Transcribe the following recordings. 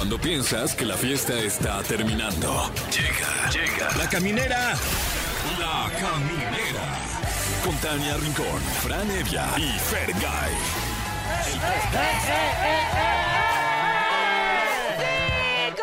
Cuando piensas que la fiesta está terminando. Llega, llega. La caminera. La caminera. Con Tania Rincón, Fran Evia y Fergay. ¡Sí!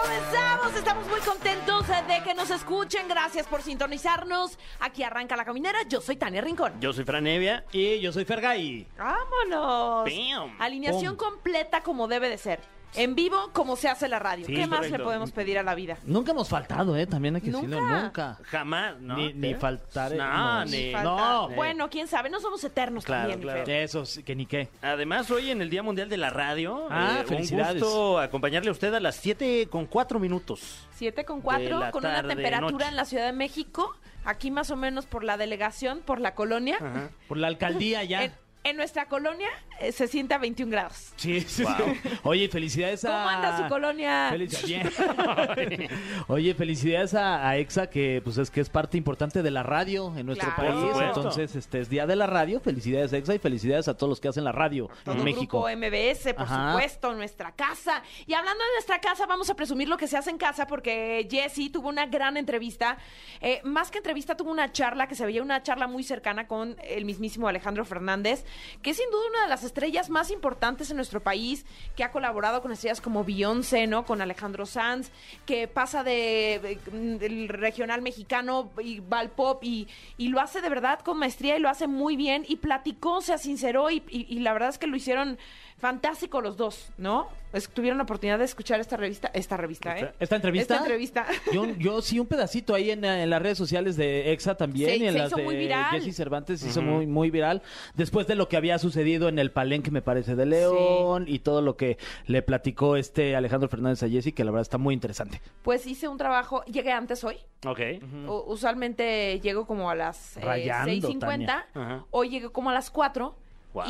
¡Comenzamos! Estamos muy contentos de que nos escuchen. Gracias por sintonizarnos. Aquí arranca la caminera. Yo soy Tania Rincón. Yo soy Fran Evia. Y yo soy Fergay. ¡Vámonos! Bam. Alineación completa como debe de ser. En vivo, como se hace la radio. Sí, ¿Qué más correcto. le podemos pedir a la vida? Nunca hemos faltado, ¿eh? También hay que decirlo, ¿Nunca? nunca. Jamás, ¿no? Ni, ni ¿Eh? faltar. No, ni- Falta- No. Bueno, quién sabe. No somos eternos Claro, también, mi claro. Eso, sí, que ni qué. Además, hoy en el Día Mundial de la Radio, Ah, eh, un felicidades. gusto acompañarle a usted a las 7 con 4 minutos. Siete con De cuatro, la con una temperatura noche. en la Ciudad de México. Aquí más o menos por la delegación, por la colonia. Ajá. Por la alcaldía ya. En, en nuestra colonia se siente a 21 grados. Sí, sí, Wow. sí. Oye, felicidades a... ¿Cómo anda su colonia? Felici- Bien. Oye, felicidades a, a EXA, que pues es que es parte importante de la radio en nuestro Claro. país. Entonces, este es Día de la Radio. Felicidades a EXA y felicidades a todos los que hacen la radio Todo en México. grupo MBS, por Ajá. supuesto, nuestra casa. Y hablando de nuestra casa, vamos a presumir lo que se hace en casa porque Jessy tuvo una gran entrevista. Eh, más que entrevista, tuvo una charla que se veía una charla muy cercana con el mismísimo Alejandro Fernández, que es sin duda una de las estrellas más importantes en nuestro país, que ha colaborado con estrellas como Beyoncé, ¿no? Con Alejandro Sanz, que pasa de, de- del regional mexicano y va al pop y, lo hace de verdad con maestría y lo hace muy bien y platicó, se sinceró y la verdad es que lo hicieron fantástico los dos, ¿no? Es- tuvieron la oportunidad de escuchar esta revista, esta revista, ¿eh? ¿Esta entrevista? Esta entrevista. Yo, yo sí, un pedacito ahí en, en las redes sociales de EXA también Se- y en se las hizo de muy viral. Jesse Cervantes se hizo muy, muy viral. Después de lo que había sucedido en el Palenque, me parece, de León y todo lo que le platicó este Alejandro Fernández a Jesse, que la verdad está muy interesante. Pues hice un trabajo, llegué antes hoy. Ok. Usualmente llego como a las eh, Rayando, 6.50. Tania. Ajá. Hoy llegué como a las 4.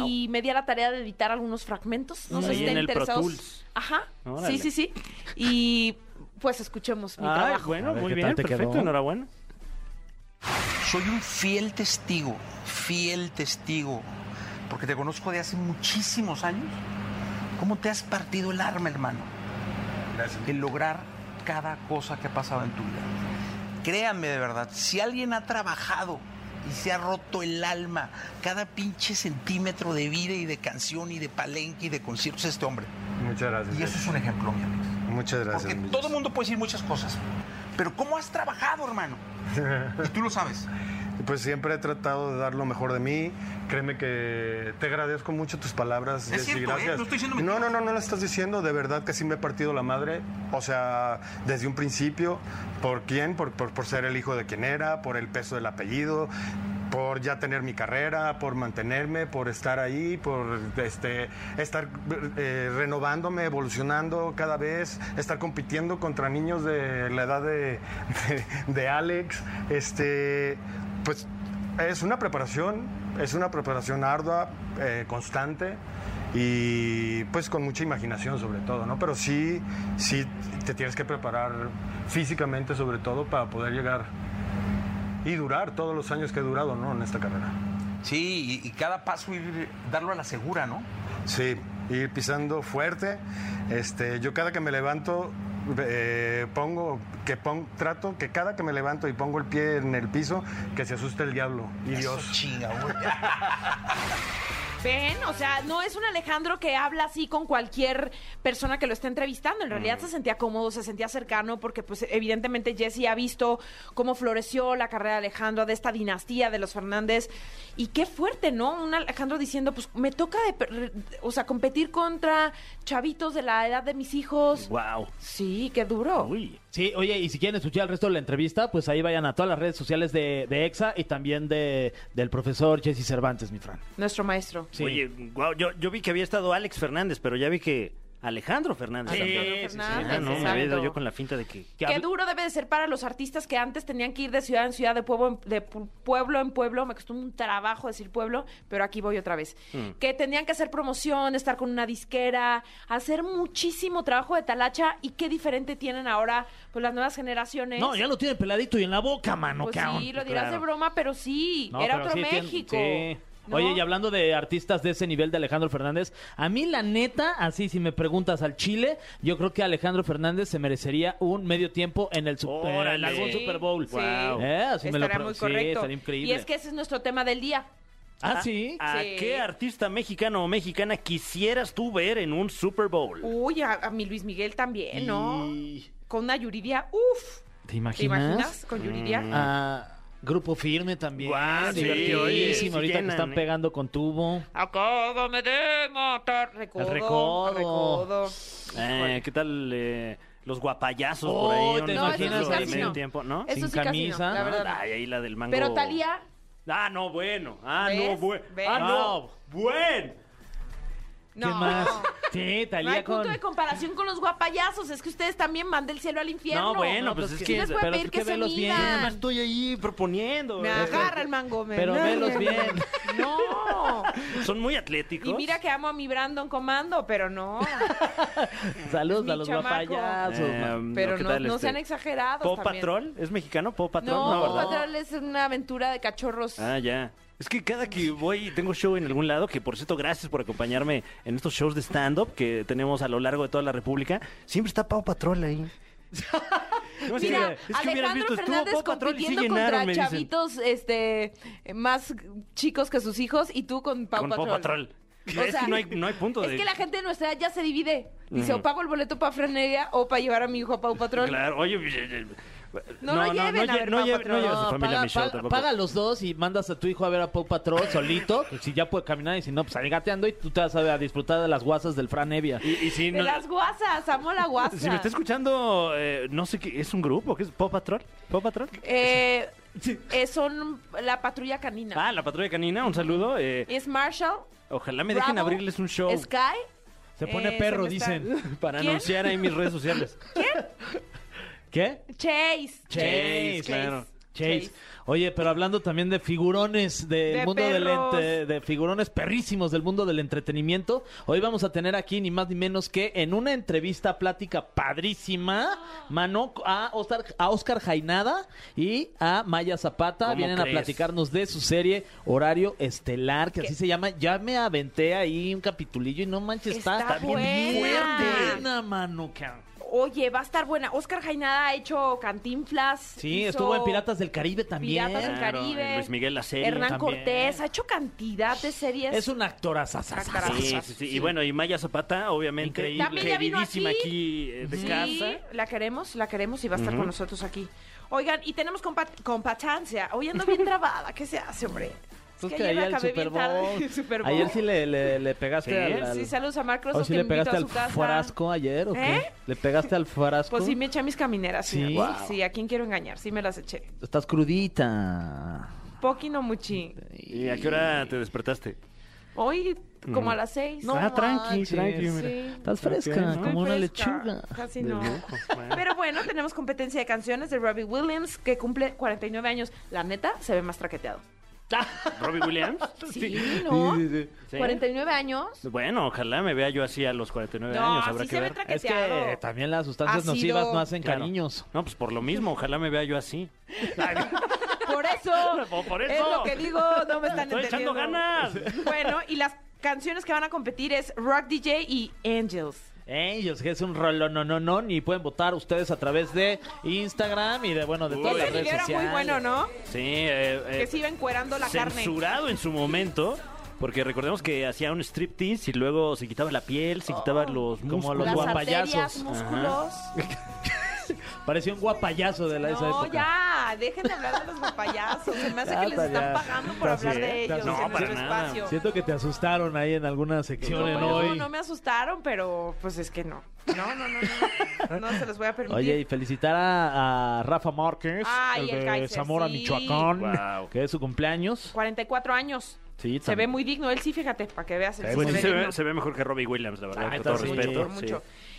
Y me di a la tarea de editar algunos fragmentos. No sé si estén el Pro interesados. Tools. Ajá. Órale. Sí, sí, sí. Y pues escuchemos mi Ay, trabajo. bueno, ver, muy ¿qué bien, perfecto, quedó? enhorabuena. Soy un fiel testigo, fiel testigo, porque te conozco de hace muchísimos años. ¿Cómo te has partido el arma, hermano? En lograr cada cosa que ha pasado en tu vida. Créanme de verdad, si alguien ha trabajado y se ha roto el alma, cada pinche centímetro de vida y de canción y de palenque y de conciertos, es este hombre. Muchas gracias. Y eso es un ejemplo, mi amigo. Muchas gracias. Porque todo el mundo puede decir muchas cosas. Pero ¿cómo has trabajado, hermano? Y tú lo sabes. Pues siempre he tratado de dar lo mejor de mí. Créeme que te agradezco mucho tus palabras. Es ¿eh? gracias. No estoy diciendo no, no, no, no lo estás diciendo. De verdad que sí me he partido la madre. O sea, desde un principio. ¿Por quién? Por, por, por ser el hijo de quien era, por el peso del apellido, por ya tener mi carrera, por mantenerme, por estar ahí, por este, estar eh, renovándome, evolucionando cada vez, estar compitiendo contra niños de la edad de, de, de Alex. Este, pues es una preparación, es una preparación ardua, eh, constante y pues con mucha imaginación sobre todo, ¿no? Pero sí, sí te tienes que preparar físicamente sobre todo para poder llegar y durar todos los años que he durado, ¿no? En esta carrera. Sí, y, y cada paso ir darlo a la segura, ¿no? Sí, ir pisando fuerte. Este, yo cada que me levanto eh, pongo que pon- trato que cada que me levanto y pongo el pie en el piso que se asuste el diablo y Eso Dios. chinga. Ven, o sea, no es un Alejandro que habla así con cualquier persona que lo esté entrevistando. En realidad se sentía cómodo, se sentía cercano, porque pues evidentemente Jesse ha visto cómo floreció la carrera de Alejandro, de esta dinastía de los Fernández. Y qué fuerte, ¿no? Un Alejandro diciendo, pues me toca, de, o sea, competir contra chavitos de la edad de mis hijos. Wow. Sí, qué duro. Uy. Sí, oye, y si quieren escuchar el resto de la entrevista, pues ahí vayan a todas las redes sociales de, de EXA y también de, del profesor Jesse Cervantes, mi Fran. Nuestro maestro. Sí. Oye, wow, yo, yo vi que había estado Alex Fernández, pero ya vi que Alejandro Fernández. Sí, también. Alejandro Fernández, Ah, no, me había ido yo con la finta de que... Que Qué duro debe de ser para los artistas que antes tenían que ir de ciudad en ciudad, de pueblo en, de pu- pueblo, en pueblo. Me costó un trabajo decir pueblo, pero aquí voy otra vez. Mm. Que tenían que hacer promoción, estar con una disquera, hacer muchísimo trabajo de talacha. Y qué diferente tienen ahora pues las nuevas generaciones. No, ya lo tiene peladito y en la boca, mano. Pues cabrón. sí, lo dirás claro. de broma, pero sí, No, era pero otro sí, México. sí. ¿No? Oye, y hablando de artistas de ese nivel de Alejandro Fernández, a mí la neta, así si me preguntas al Chile, yo creo que Alejandro Fernández se merecería un medio tiempo en el su- en algún Sí, Super Bowl. sí. ¿Eh? Así me lo muy sí, correcto. estaría increíble. Y es que ese es nuestro tema del día. Ah, sí. ¿A Sí. qué artista mexicano o mexicana quisieras tú ver en un Super Bowl? Uy, a, a mi Luis Miguel también, ¿no? Y- Con una Yuridia, uf. ¿Te ¿Te imaginas? imaginas con Yuridia? Ah, Grupo Firme también. Guau, sí, divertidísimo, oye, sí ahorita llenan, que están ¿eh? pegando con tubo. Acábame de matar. Recodo. El recodo. recodo. Eh, ¿Qué tal eh, los guapayazos Oh, por ahí? ¿te un No, imaginas sí casi medio no. tiempo, ¿no? Eso Sin sí casi camisa. no, la verdad. Ay, ahí la del mango. Pero Talía, Ah, no, bueno. Ah, ¿Ves? no, bueno. ¿Ves? Ah, no, bueno. No. ¿Qué más? Sí, No Talía hay punto con... de comparación con los guapayazos. Es que ustedes también van del cielo al infierno. No, bueno, No, pues, pues es que-. Sí les voy a pero pedir es que, que se velos bien. Yo nada más midan. estoy ahí proponiendo. Me ¿eh? agarra el mango. me- Pero velos bien. No. Son muy atléticos. Y mira que amo a mi Brandon Comando, pero no. Saludos mi a los chamaco. guapayazos. Eh, man. Pero ¿qué no, tal, no este? sean exagerados. ¿Paw también. Patrol? ¿Es mexicano? ¿Paw Patrol? No, ¿verdad? Patrol es una aventura de cachorros. Ah, ya. Es que cada que voy, tengo show en algún lado, que por cierto, gracias por acompañarme en estos shows de stand-up que tenemos a lo largo de toda la República, siempre está Pau Patrol ahí. No, es que- Mira, es que Alejandro visto, Fernández y sí compitiendo llenaron, contra chavitos este, más chicos que sus hijos y tú con Pau Con Patrol. Pau Patrol. O es sea, que no hay, no hay punto Es de... que la gente de nuestra edad ya se divide. Dice, Ujú. o pago el boleto para Freneria o para llevar a mi hijo a Pau Patrol. Claro, oye... eh, eh, No lo lleven a lle- ver no Pau lle- Patrol. no lleves a No, familia a paga, mi show paga- tampoco. paga los dos y mandas a tu hijo a ver a Pau Patrol solito, pues, si ya puede caminar y si no, pues ahí gateando y tú te vas a, a disfrutar de las guasas del Fran Evia. Y, y si, De no- las guasas, amo la guasa. si me está escuchando, eh, no sé qué, ¿es un grupo? ¿Qué es? ¿Pau Patrol? ¿Pau Patrol? Eh, eh, son la patrulla canina. Ah, la patrulla canina, un saludo. eh, Es Marshall, ojalá me dejen Bravo, abrirles un show Sky. Se pone eh, perro, se me está- dicen. para ¿Quién? anunciar ahí mis redes sociales. ¿Qué? Chase. Chase, claro. Chase. Oye, pero hablando también de figurones del De mundo del ente- de figurones perrísimos del mundo del entretenimiento, hoy vamos a tener aquí ni más ni menos que en una entrevista plática padrísima, mano a Oscar, a Oscar Jainada y a Maya Zapata ¿Cómo vienen a platicarnos de su serie Horario Estelar, que ¿Qué? así se llama. Ya me aventé ahí un capitulillo y no manches, está, Está bien buena. mano. cabrón. Oye, va a estar buena. Oscar Jainada ha hecho Cantinflas. Sí, hizo estuvo en Piratas del Caribe también. Piratas del Caribe. Luis Miguel la serie Hernán también. Cortés. Ha hecho cantidad de series. Es un actor Sí, Actorazo. sí, sí. Y bueno, y Maya Zapata, obviamente, Increíble. También ya vino queridísima aquí. aquí, eh, de Sí, casa. la queremos, la queremos y va a estar con nosotros aquí. Oigan, y tenemos compa compatancia. Hoy ando bien trabada. ¿Qué se hace, hombre? Es que que ayer el acabé Super bien tarde. Bowl. el Super Bowl. Ayer sí le, le, le pegaste Sí, al, al- Sí, saludos a Marcos, ¿O sí le pegaste a al su casa. frasco ayer o qué? ¿Eh? ¿Le pegaste al frasco? Pues sí, me eché mis camineras. Sí, ¿Sí? Wow. sí, ¿a quién quiero engañar? Sí, me las eché. Estás crudita. Poqui no muchi. ¿Y a qué hora te despertaste? Hoy, como a las seis. No ah, tranqui, manches. tranqui, mira. Sí. Estás fresca, como una lechuga. Casi De no. lujo. Pero bueno, tenemos competencia de canciones de Robbie Williams, que cumple 49 años. La neta, se ve más traqueteado. ¿Robbie Williams? Sí, ¿no? Sí. 49 años. Bueno, ojalá me vea yo así a los 49 No, años, habrá sí que se ve ver. Es traqueteado. que también las sustancias Ha sido- nocivas no hacen Claro. cariños. No, pues por lo mismo, ojalá me vea yo así. Por eso. Por- por Es eso. lo que digo, no me están Estoy echando ganas. Bueno, y las canciones que van a competir es Rock DJ y Angels. Ellos, que es un rollo, no, no, no, y pueden votar ustedes a través de Instagram y de, bueno, de todas Uy. las Ese redes video era sociales. muy bueno, ¿no? Sí, eh, eh, Que se iba encuerando la carne. censurado en su momento. Porque recordemos que hacía un striptease y luego se quitaba la piel, se quitaba los Como músculos. los Las guapayazos. arterias, músculos. Parecía un guapayazo de la, esa No, época. ya, dejen de hablar de los guapayazos. Se me hace que les están ya. pagando por Así hablar es, de ellos no, en para nada. espacio. Siento que te asustaron ahí en alguna sección No, en no, hoy. no me asustaron, pero pues es que no. No, no, no, no. No se los voy a permitir. Oye, y felicitar a, a Rafa Márquez, Ay, el el de Kaiser, Zamora, sí. Michoacán, Wow. que es su cumpleaños. 44 años. Sí, Se ve muy digno. Él sí, fíjate, para que veas. Él sí Pues se sí, ve se, digno. ve, se ve mejor que Robbie Williams, la verdad, con todo entonces, respeto. Por sí.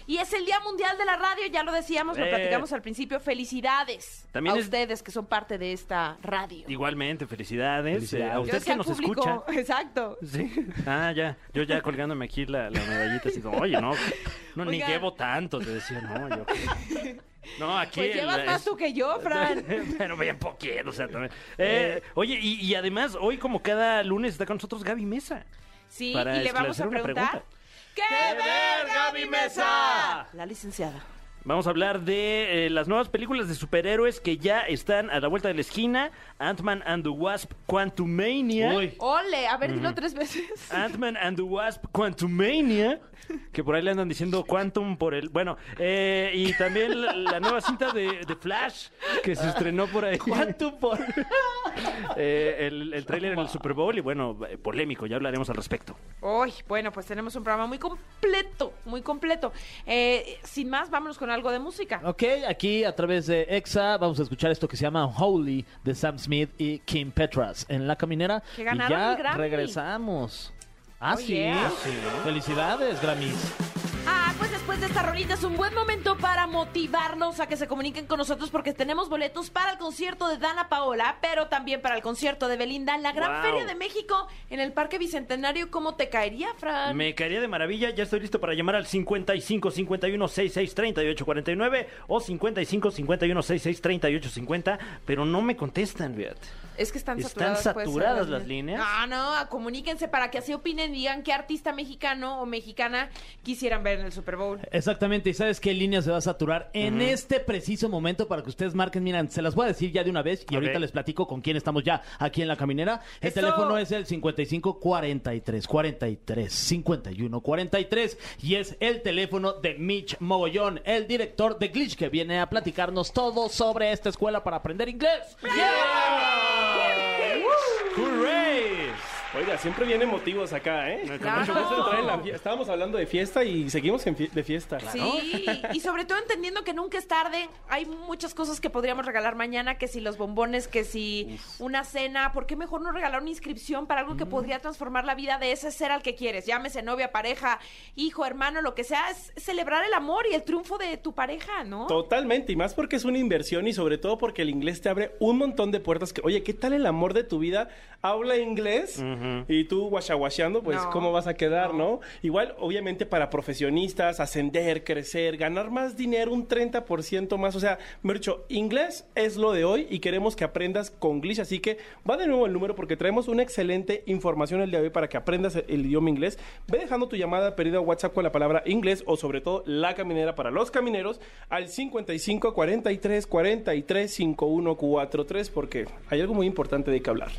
Y es el Día Mundial de la Radio, ya lo decíamos, lo Eh. platicamos al principio. Felicidades También a es- ustedes que son parte de esta radio. Igualmente, felicidades. Felicidades. eh, a Yo usted decía que al nos público, escucha. Exacto. Sí. Ah, ya. Yo ya colgándome aquí la, la medallita, así como, oye, no, no ni llevo tanto, te decía, no, yo. No, aquí. Pues llevas más tú que yo, Fran. Pero bien poquito, o sea, también. Eh, oye, y, y además, hoy como cada lunes está con nosotros Gaby Mesa. Sí, Para y le vamos a una preguntar. pregunta. ¿Qué, ver, ver, Gaby Mesa? La licenciada. Vamos a hablar de eh, las nuevas películas de superhéroes que ya están a la vuelta de la esquina. Ant-Man and the Wasp Quantumania. Uy. Ole, a ver, dilo tres veces. Ant-Man and the Wasp Quantumania. Que por ahí le andan diciendo Quantum por el... Bueno, eh, y también la, la nueva cinta de, de Flash que se estrenó por ahí. ¿Cuánto por...? Eh, el, el tráiler en el Super Bowl y bueno, eh, polémico, ya hablaremos al respecto. Uy, bueno, pues tenemos un programa muy completo, muy completo. Eh, sin más, vámonos con algo de música. Ok, aquí a través de EXA vamos a escuchar esto que se llama Holy de Sam Smith y Kim Petras en La Caminera. Que y ganaron ya el Grammy. regresamos. Ah, Oh, sí. yeah. Felicidades, Grammys. Ah, pues después de esta rolita es un buen momento para motivarnos a que se comuniquen con nosotros porque tenemos boletos para el concierto de Dana Paola, pero también para el concierto de Belinda en la Gran Wow. Feria de México en el Parque Bicentenario. ¿Cómo te caería, Fran? Me caería de maravilla, ya estoy listo para llamar al 55 51 66 38 49 o 55 51 66 38 50, pero no me contestan, fíjate. Es que están ¿Están saturadas, ser, saturadas las líneas? No, no, comuníquense para que así opinen y digan qué artista mexicano o mexicana quisieran ver en el Super Bowl. Exactamente, y sabes qué línea se va a saturar en este preciso momento para que ustedes marquen. Miren, se las voy a decir ya de una vez y ahorita les platico con quién estamos ya aquí en la caminera. El ¡Eso! teléfono es el 55 43 43 51 43 y es el teléfono de Mitch Mogollón, el director de Glitch que viene a platicarnos todo sobre esta escuela para aprender inglés. ¡Hurray! Oiga, siempre vienen motivos acá, ¿eh? Claro. Mucho gusto entrar en la fie- Estábamos hablando de fiesta y seguimos en fie- de fiesta. Sí, y sobre todo entendiendo que nunca es tarde. Hay muchas cosas que podríamos regalar mañana, que si los bombones, que si una cena. ¿Por qué mejor no regalar una inscripción para algo que podría transformar la vida de ese ser al que quieres? Llámese novia, pareja, hijo, hermano, lo que sea. Es celebrar el amor y el triunfo de tu pareja, ¿no? Totalmente, y más porque es una inversión y sobre todo porque el inglés te abre un montón de puertas que, oye, ¿qué tal el amor de tu vida? Habla inglés y tú guachaguacheando, pues No, ¿cómo vas a quedar, no. Igual, obviamente para profesionistas, ascender, crecer, ganar más dinero, un 30% más, o sea, me dicho, inglés es lo de hoy y queremos que aprendas con Glitch, así que va de nuevo el número porque traemos una excelente información el día de hoy para que aprendas el, el idioma inglés. Ve dejando tu llamada perdida a WhatsApp con la palabra inglés o sobre todo la caminera para los camineros al 55 43 43 51 43 porque hay algo muy importante de que hablar.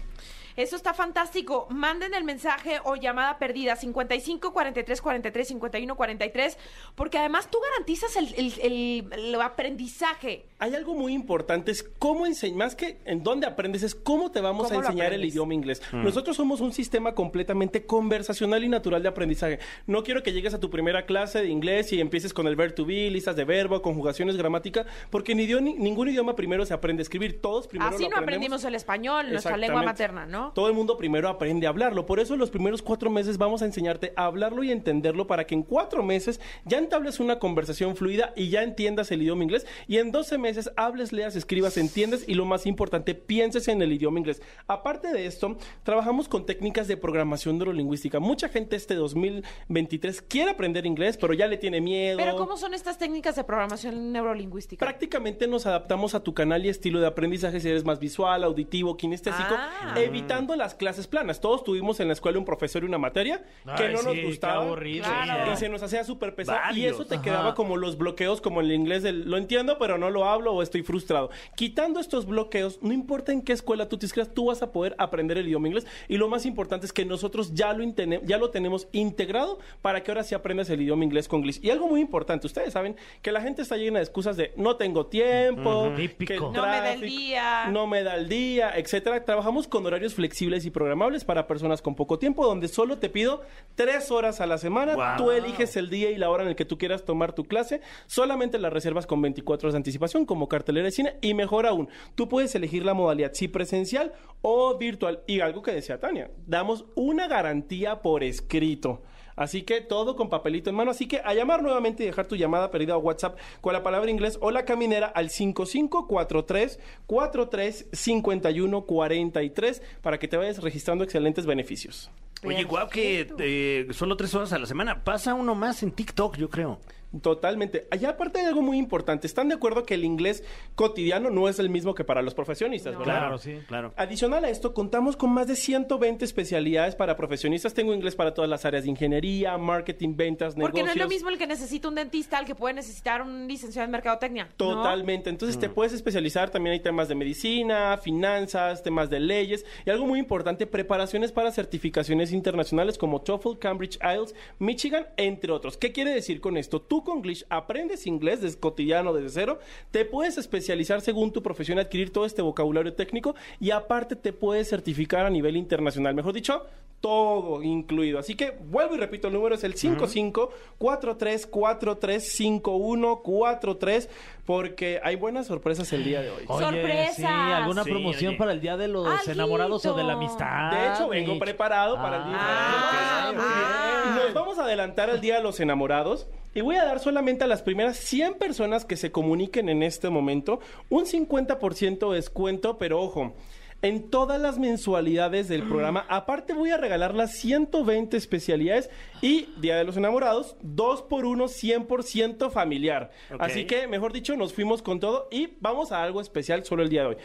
Eso está fantástico. Manden el mensaje o llamada perdida 55 43 43 51 43 porque además tú garantizas el, el- el- el aprendizaje. Hay algo muy importante, es cómo enseñar, más que en dónde aprendes, es cómo te vamos a ¿Cómo lo enseñar el idioma inglés. Nosotros somos un sistema completamente conversacional y natural de aprendizaje. No quiero que llegues a tu primera clase de inglés y empieces con el verb to be, listas de verbo, conjugaciones, gramática, porque ni idioma- ningún idioma primero se aprende a escribir, todos primero Así lo no aprendimos el español, nuestra lengua materna, ¿no? Todo el mundo primero aprende a hablarlo. Por eso los primeros cuatro meses vamos a enseñarte a hablarlo y entenderlo para que en cuatro meses ya entables una conversación fluida y ya entiendas el idioma inglés. Y en 12 meses hables, leas, escribas, entiendes y lo más importante, pienses en el idioma inglés. Aparte de esto, trabajamos con técnicas de programación neurolingüística. Mucha gente este 2023 quiere aprender inglés, pero ya le tiene miedo. Pero ¿cómo son estas técnicas de programación neurolingüística? Prácticamente nos adaptamos a tu canal y estilo de aprendizaje si eres más visual, auditivo, kinestésico, Ah. evitando las clases planas. Todos tuvimos en la escuela un profesor y una materia que Ay, no nos sí, qué gustaba aburrido. Claro. y se nos hacía súper pesado y eso te Ajá. quedaba como los bloqueos como en el inglés del lo entiendo pero no lo hablo o estoy frustrado. Quitando estos bloqueos, no importa en qué escuela tú te inscribas, tú vas a poder aprender el idioma inglés y lo más importante es que nosotros ya lo, ya lo tenemos integrado para que ahora sí aprendas el idioma inglés con Glitch. Y algo muy importante, ustedes saben que la gente está llena de excusas de no tengo tiempo, que el Típico. No me da el tráfico, día. no me da el día, etcétera. Trabajamos con horarios flexibles y programables para personas con poco tiempo, donde solo te pido tres horas a la semana. Wow. Tú eliges el día y la hora en el que tú quieras tomar tu clase. Solamente las reservas con 24 horas de anticipación, como cartelera de cine. Y mejor aún, tú puedes elegir la modalidad si presencial o virtual. Y algo que decía Tania, damos una garantía por escrito. Así que todo con papelito en mano. Así que a llamar nuevamente y dejar tu llamada perdida a WhatsApp con la palabra inglés o la caminera al 5543 43 51 43 para que te vayas registrando excelentes beneficios. Oye, guau, que eh, solo tres horas a la semana. Pasa uno más en TikTok, yo creo. Totalmente. Allá aparte hay algo muy importante. ¿Están de acuerdo que el inglés cotidiano no es el mismo que para los profesionistas, verdad? Claro, sí, claro. Adicional a esto, contamos con más de 120 especialidades para profesionistas. Tengo inglés para todas las áreas de ingeniería, marketing, ventas, Porque negocios. no es lo mismo el que necesita un dentista al que puede necesitar un licenciado en mercadotecnia. ¿no? Totalmente. Entonces te puedes especializar. También hay temas de medicina, finanzas, temas de leyes y algo muy importante, preparaciones para certificaciones internacionales como TOEFL, Cambridge, IELTS, Michigan, entre otros. ¿Qué quiere decir con esto? Tú con Glitch aprendes inglés desde cotidiano, desde cero. Te puedes especializar según tu profesión, adquirir todo este vocabulario técnico y aparte te puedes certificar a nivel internacional. Mejor dicho, todo incluido. Así que vuelvo y repito, el número es el 55 43 43 5143 porque hay buenas sorpresas el día de hoy. Oye, ¡Sorpresas! sí, alguna Sí, promoción oye. para el Día de los Alguito. Enamorados o de la Amistad. De hecho, vengo preparado para el día. Ah, Ok, muy ok. bien. Nos vamos a adelantar al Día de los Enamorados y voy a dar solamente a las primeras 100 personas que se comuniquen en este momento un 50% de descuento, pero ojo. En todas las mensualidades del programa, aparte voy a regalar las 120 especialidades y Día de los Enamorados, 2 por 1 100% familiar. Así que, mejor dicho, nos fuimos con todo y vamos a algo especial solo el día de hoy.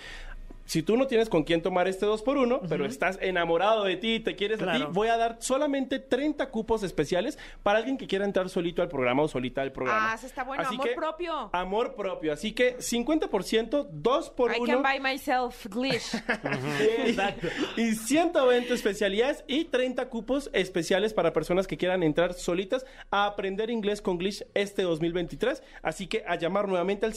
Si tú no tienes con quién tomar este 2 por 1 pero estás enamorado de ti, te quieres a Claro. ti, voy a dar solamente 30 cupos especiales para alguien que quiera entrar solito al programa o solita al programa. Ah, eso está bueno, amor propio. Amor propio. Así que 50%, 2 por I 1 can buy myself glitch. Exacto. Y 120 especialidades y 30 cupos especiales para personas que quieran entrar solitas a aprender inglés con Glitch este 2023. Así que a llamar nuevamente al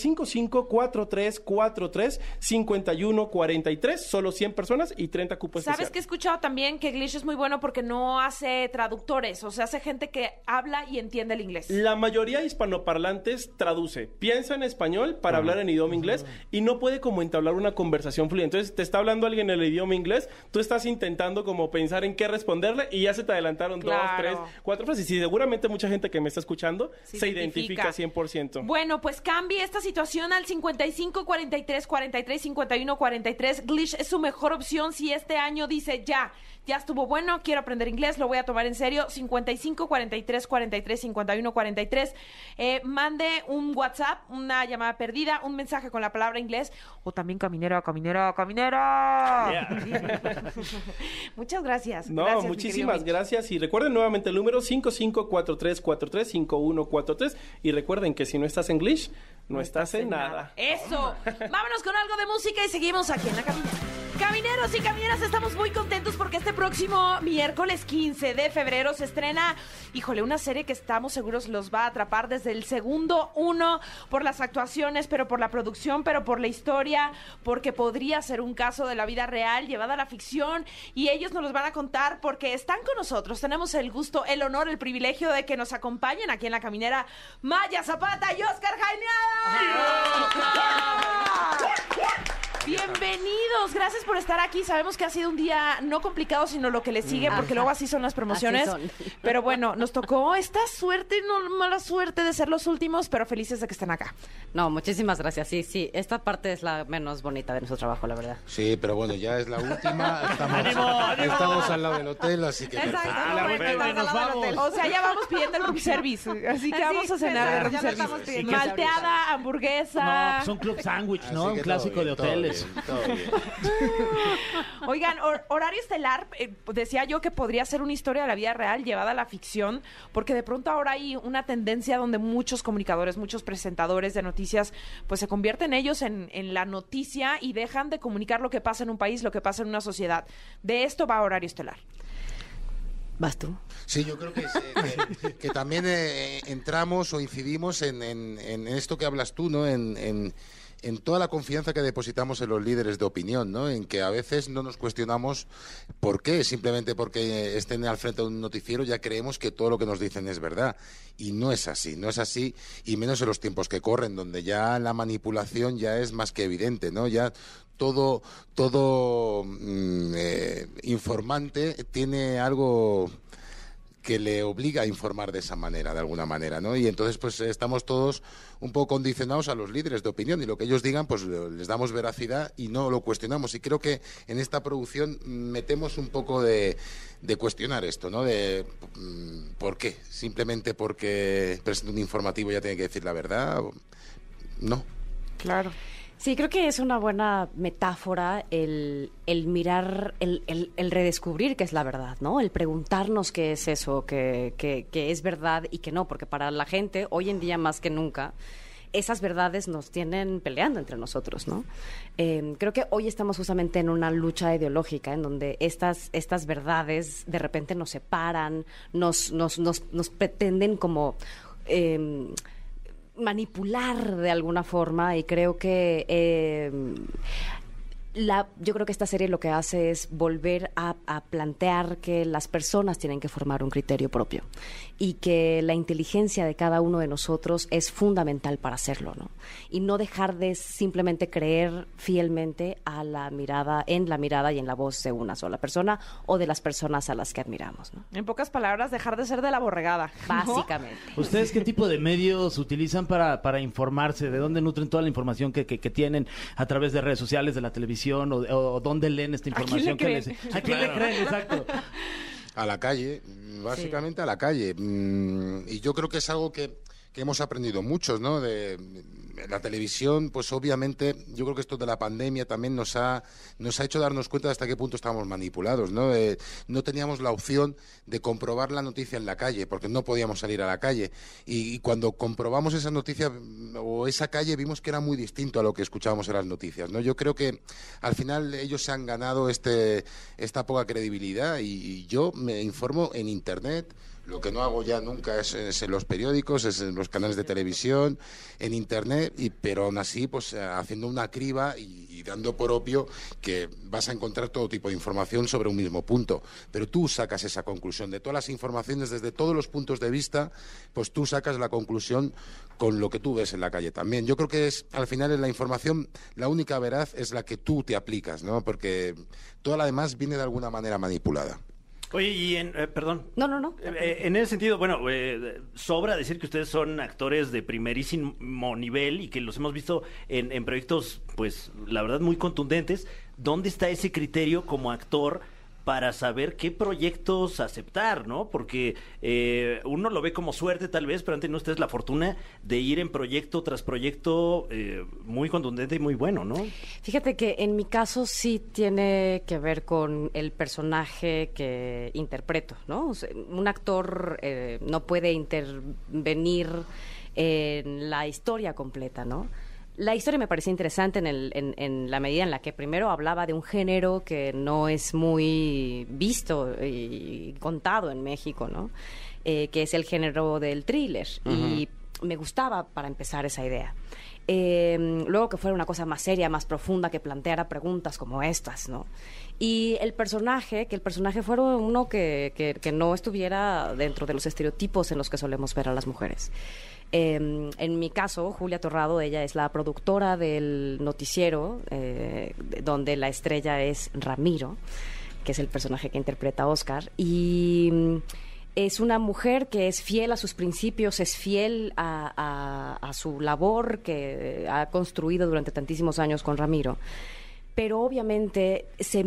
5543435143. Solo 100 personas y 30 cupos ¿Sabes que he especiales. escuchado también que Glitch es muy bueno porque no hace traductores? O sea, hace gente que habla y entiende el inglés. La mayoría de hispanoparlantes traduce, piensa en español para hablar en idioma inglés y no puede como entablar una conversación fluida. Entonces te está hablando alguien en el idioma inglés, tú estás intentando como pensar en qué responderle y ya se te adelantaron Claro. dos, tres, cuatro frases. Y seguramente mucha gente que me está escuchando Se se, identifica. identifica 100%. Bueno, pues cambie esta situación al 55 43 43 51 43. Glitch es su mejor opción si este año dice ya, ya estuvo bueno, quiero aprender inglés, lo voy a tomar en serio. 55 43 43 51 43. Eh, mande un WhatsApp, una llamada perdida, un mensaje con la palabra inglés o también caminera, caminera, caminera. Muchas gracias. No, Gracias, muchísimas gracias. Y recuerden nuevamente el número 5543435143. Y recuerden que si no estás en Glitch, no, estás en nada. Eso. Vámonos con algo de música y seguimos aquí en la caminera. Camineros y camineras, estamos muy contentos porque este próximo miércoles 15 de febrero se estrena, híjole, una serie que estamos seguros los va a atrapar desde el segundo uno por las actuaciones, pero por la producción, pero por la historia, porque podría ser un caso de la vida real llevada a la ficción y ellos nos los van a contar porque están con nosotros. Tenemos el gusto, el honor, el privilegio de que nos acompañen aquí en la caminera Maya Zapata y Oscar Jainada. Bienvenidos, gracias por estar aquí. Sabemos que ha sido un día no complicado, sino lo que le sigue, porque luego así son las promociones. Así son. Pero bueno, nos tocó esta suerte, no mala suerte de ser los últimos, pero felices de que estén acá. No, muchísimas gracias. Sí, sí, esta parte es la menos bonita de nuestro trabajo, la verdad. Sí, pero bueno, ya es la última. Estamos, ¡Ánimo, ánimo! estamos al lado del hotel, así que. Ah, la Bueno, nos vamos. O sea, ya vamos pidiendo el room service, así que Sí, vamos a cenar ya room service. Malteada, No, hamburguesa. pues un club sándwich, ¿no? Un clásico de bien, hoteles. Bien, todo bien. Oigan, hor- horario estelar, eh, decía yo que podría ser una historia de la vida real llevada a la ficción, porque de pronto ahora hay una tendencia donde muchos comunicadores, muchos presentadores de noticias, pues se convierten ellos en, en la noticia y dejan de comunicar lo que pasa en un país, lo que pasa en una sociedad. De esto va horario estelar. ¿Vas tú? Sí, yo creo que, es, eh, que- que también eh, entramos o incidimos en, en- en esto que hablas tú, ¿no? En, en- en toda la confianza que depositamos en los líderes de opinión, ¿no? En que a veces no nos cuestionamos por qué, simplemente porque estén al frente de un noticiero ya creemos que todo lo que nos dicen es verdad. Y no es así, no es así, y menos en los tiempos que corren, donde ya la manipulación ya es más que evidente, ¿no? Ya todo, todo mm, eh, informante tiene algo que le obliga a informar de esa manera, de alguna manera, ¿no? Y entonces, pues estamos todos un poco condicionados a los líderes de opinión y lo que ellos digan, pues les damos veracidad y no lo cuestionamos. Y creo que en esta producción metemos un poco de, de cuestionar esto, ¿no? De mm, ¿por qué? Simplemente porque presenta un informativo ya tiene que decir la verdad. No. Claro. Sí, creo que es una buena metáfora el, el mirar, el, el- redescubrir qué es la verdad, ¿no? El preguntarnos qué es eso, que, que- que es verdad y que no, porque para la gente, hoy en día más que nunca, esas verdades nos tienen peleando entre nosotros, ¿no? Eh, creo que hoy estamos justamente en una lucha ideológica en donde estas, estas verdades de repente nos separan, nos, nos, nos, nos pretenden como... eh, manipular de alguna forma y creo que eh, la, yo creo que esta serie lo que hace es volver a, a plantear que las personas tienen que formar un criterio propio y que la inteligencia de cada uno de nosotros es fundamental para hacerlo, ¿no? Y no dejar de simplemente creer fielmente a la mirada, en la mirada y en la voz de una sola persona o de las personas a las que admiramos, ¿no? En pocas palabras, dejar de ser de la borregada. ¿no? Básicamente. ¿Ustedes qué tipo de medios utilizan para, para informarse? ¿De dónde nutren toda la información que, que- que tienen a través de redes sociales, de la televisión? ¿O, o dónde leen esta ¿A quién información? le que creen? les- ¿A quién le creen? Exacto. A la calle, básicamente a la calle. Mm, Y yo creo que es algo que, que hemos aprendido muchos, ¿no? De la televisión, pues obviamente, yo creo que esto de la pandemia también nos ha, nos ha hecho darnos cuenta de hasta qué punto estábamos manipulados, ¿no? Eh, no teníamos la opción de comprobar la noticia en la calle, porque no podíamos salir a la calle. Y, cuando comprobamos esa noticia mm, o esa calle, vimos que era muy distinto a lo que escuchábamos en las noticias, ¿no? Yo creo que al final ellos se han ganado este, esta poca credibilidad y yo me informo en Internet. Lo que no hago ya nunca es, en los periódicos, es en los canales de televisión, en Internet, y, pero aún así, pues haciendo una criba y, dando por obvio que vas a encontrar todo tipo de información sobre un mismo punto. Pero tú sacas esa conclusión de todas las informaciones desde todos los puntos de vista, pues tú sacas la conclusión con lo que tú ves en la calle también. Yo creo que es, al final, en la información, la única veraz es la que tú te aplicas, ¿no? Porque toda la demás viene de alguna manera manipulada. Oye, y en, eh, perdón. No, no, no. Eh, en ese sentido, bueno, eh, sobra decir que ustedes son actores de primerísimo nivel y que los hemos visto en, en proyectos, pues, la verdad, muy contundentes. ¿Dónde está ese criterio como actor para saber qué proyectos aceptar, ¿no? Porque eh, uno lo ve como suerte tal vez, pero antes no ustedes la fortuna de ir en proyecto tras proyecto eh, muy contundente y muy bueno, ¿no? Fíjate que en mi caso sí tiene que ver con el personaje que interpreto, ¿no? O sea, un actor eh, no puede intervenir en la historia completa, ¿no? La historia me parecía interesante en, el- en- en la medida en la que primero hablaba de un género que no es muy visto y contado en México, ¿no? Eh, que es el género del thriller. Y me gustaba para empezar esa idea. Eh, luego que fuera una cosa más seria, más profunda, que planteara preguntas como estas, ¿no? Y el personaje, que el personaje fuera uno que, que- que no estuviera dentro de los estereotipos en los que solemos ver a las mujeres. Eh, en mi caso, Julia Torrado, ella es la productora del noticiero, eh, donde la estrella es Ramiro, que es el personaje que interpreta Oscar. Y mm, es una mujer que es fiel a sus principios, es fiel a, su labor que ha construido durante tantísimos años con Ramiro. Pero obviamente se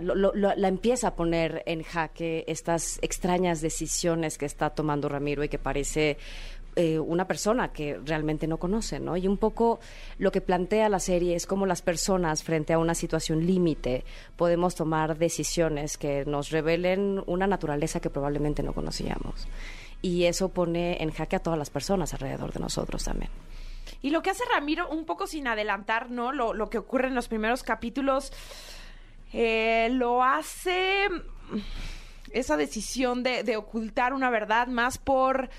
lo- la empieza a poner en jaque estas extrañas decisiones que está tomando Ramiro y que parece eh, una persona que realmente no conoce, ¿no? Y un poco lo que plantea la serie es cómo las personas frente a una situación límite podemos tomar decisiones que nos revelen una naturaleza que probablemente no conocíamos. Y eso pone en jaque a todas las personas alrededor de nosotros también. Y lo que hace Ramiro, un poco sin adelantar, ¿no? Lo, que ocurre en los primeros capítulos, eh, lo hace esa decisión de, de ocultar una verdad más por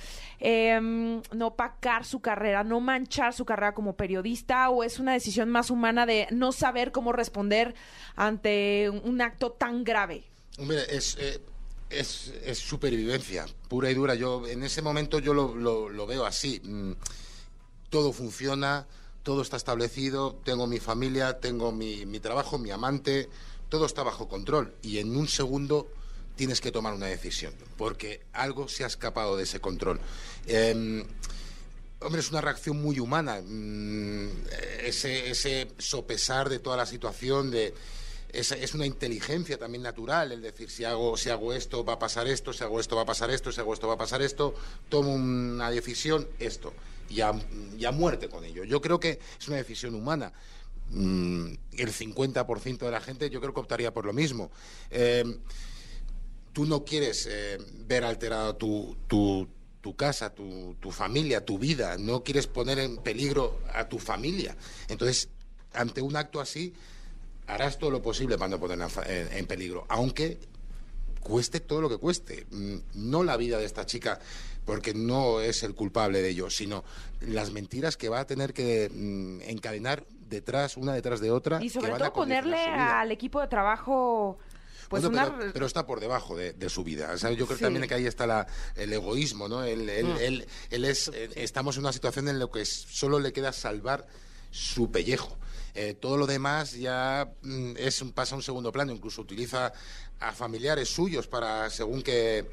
eh, no opacar su carrera, no manchar su carrera como periodista, o es una decisión más humana de no saber cómo responder ante un acto tan grave. Es, eh, es, supervivencia, pura y dura. Yo en ese momento yo lo, veo así. Mm, Todo funciona, todo está establecido, tengo mi familia, tengo mi trabajo, mi amante, todo está bajo control. Y en un segundo tienes que tomar una decisión, porque algo se ha escapado de ese control. Em, hombre, es una reacción muy humana, mm, ese, sopesar de toda la situación, de, es, una inteligencia también natural, el decir, si hago, si hago esto va a pasar esto, si hago esto va a pasar esto, si hago esto va a pasar esto, tomo una decisión, esto, y a, muerte con ello. Yo creo que es una decisión humana. Mm, el 50% de la gente yo creo que optaría por lo mismo. Eh, tú no quieres eh, ver alterado tu, tu, tu casa, tu, tu familia, tu vida, no quieres poner en peligro a tu familia. Entonces, ante un acto así, harás todo lo posible para no ponerla en, en- peligro, aunque cueste todo lo que cueste. Mm, No la vida de esta chica, porque no es el culpable de ello, sino las mentiras que va a tener que mm, encadenar detrás, una detrás de otra. Y que sobre a todo ponerle al equipo de trabajo pues Bueno, una... pero, pero está por debajo de, de su vida. O sea, yo creo Sí. también que ahí está la- el egoísmo, ¿no? Él, él- Mm. él- él es, eh, estamos en una situación en la que solo le queda salvar su pellejo. Eh, todo lo demás ya mm, es pasa a un segundo plano. Incluso utiliza a familiares suyos para, según qué,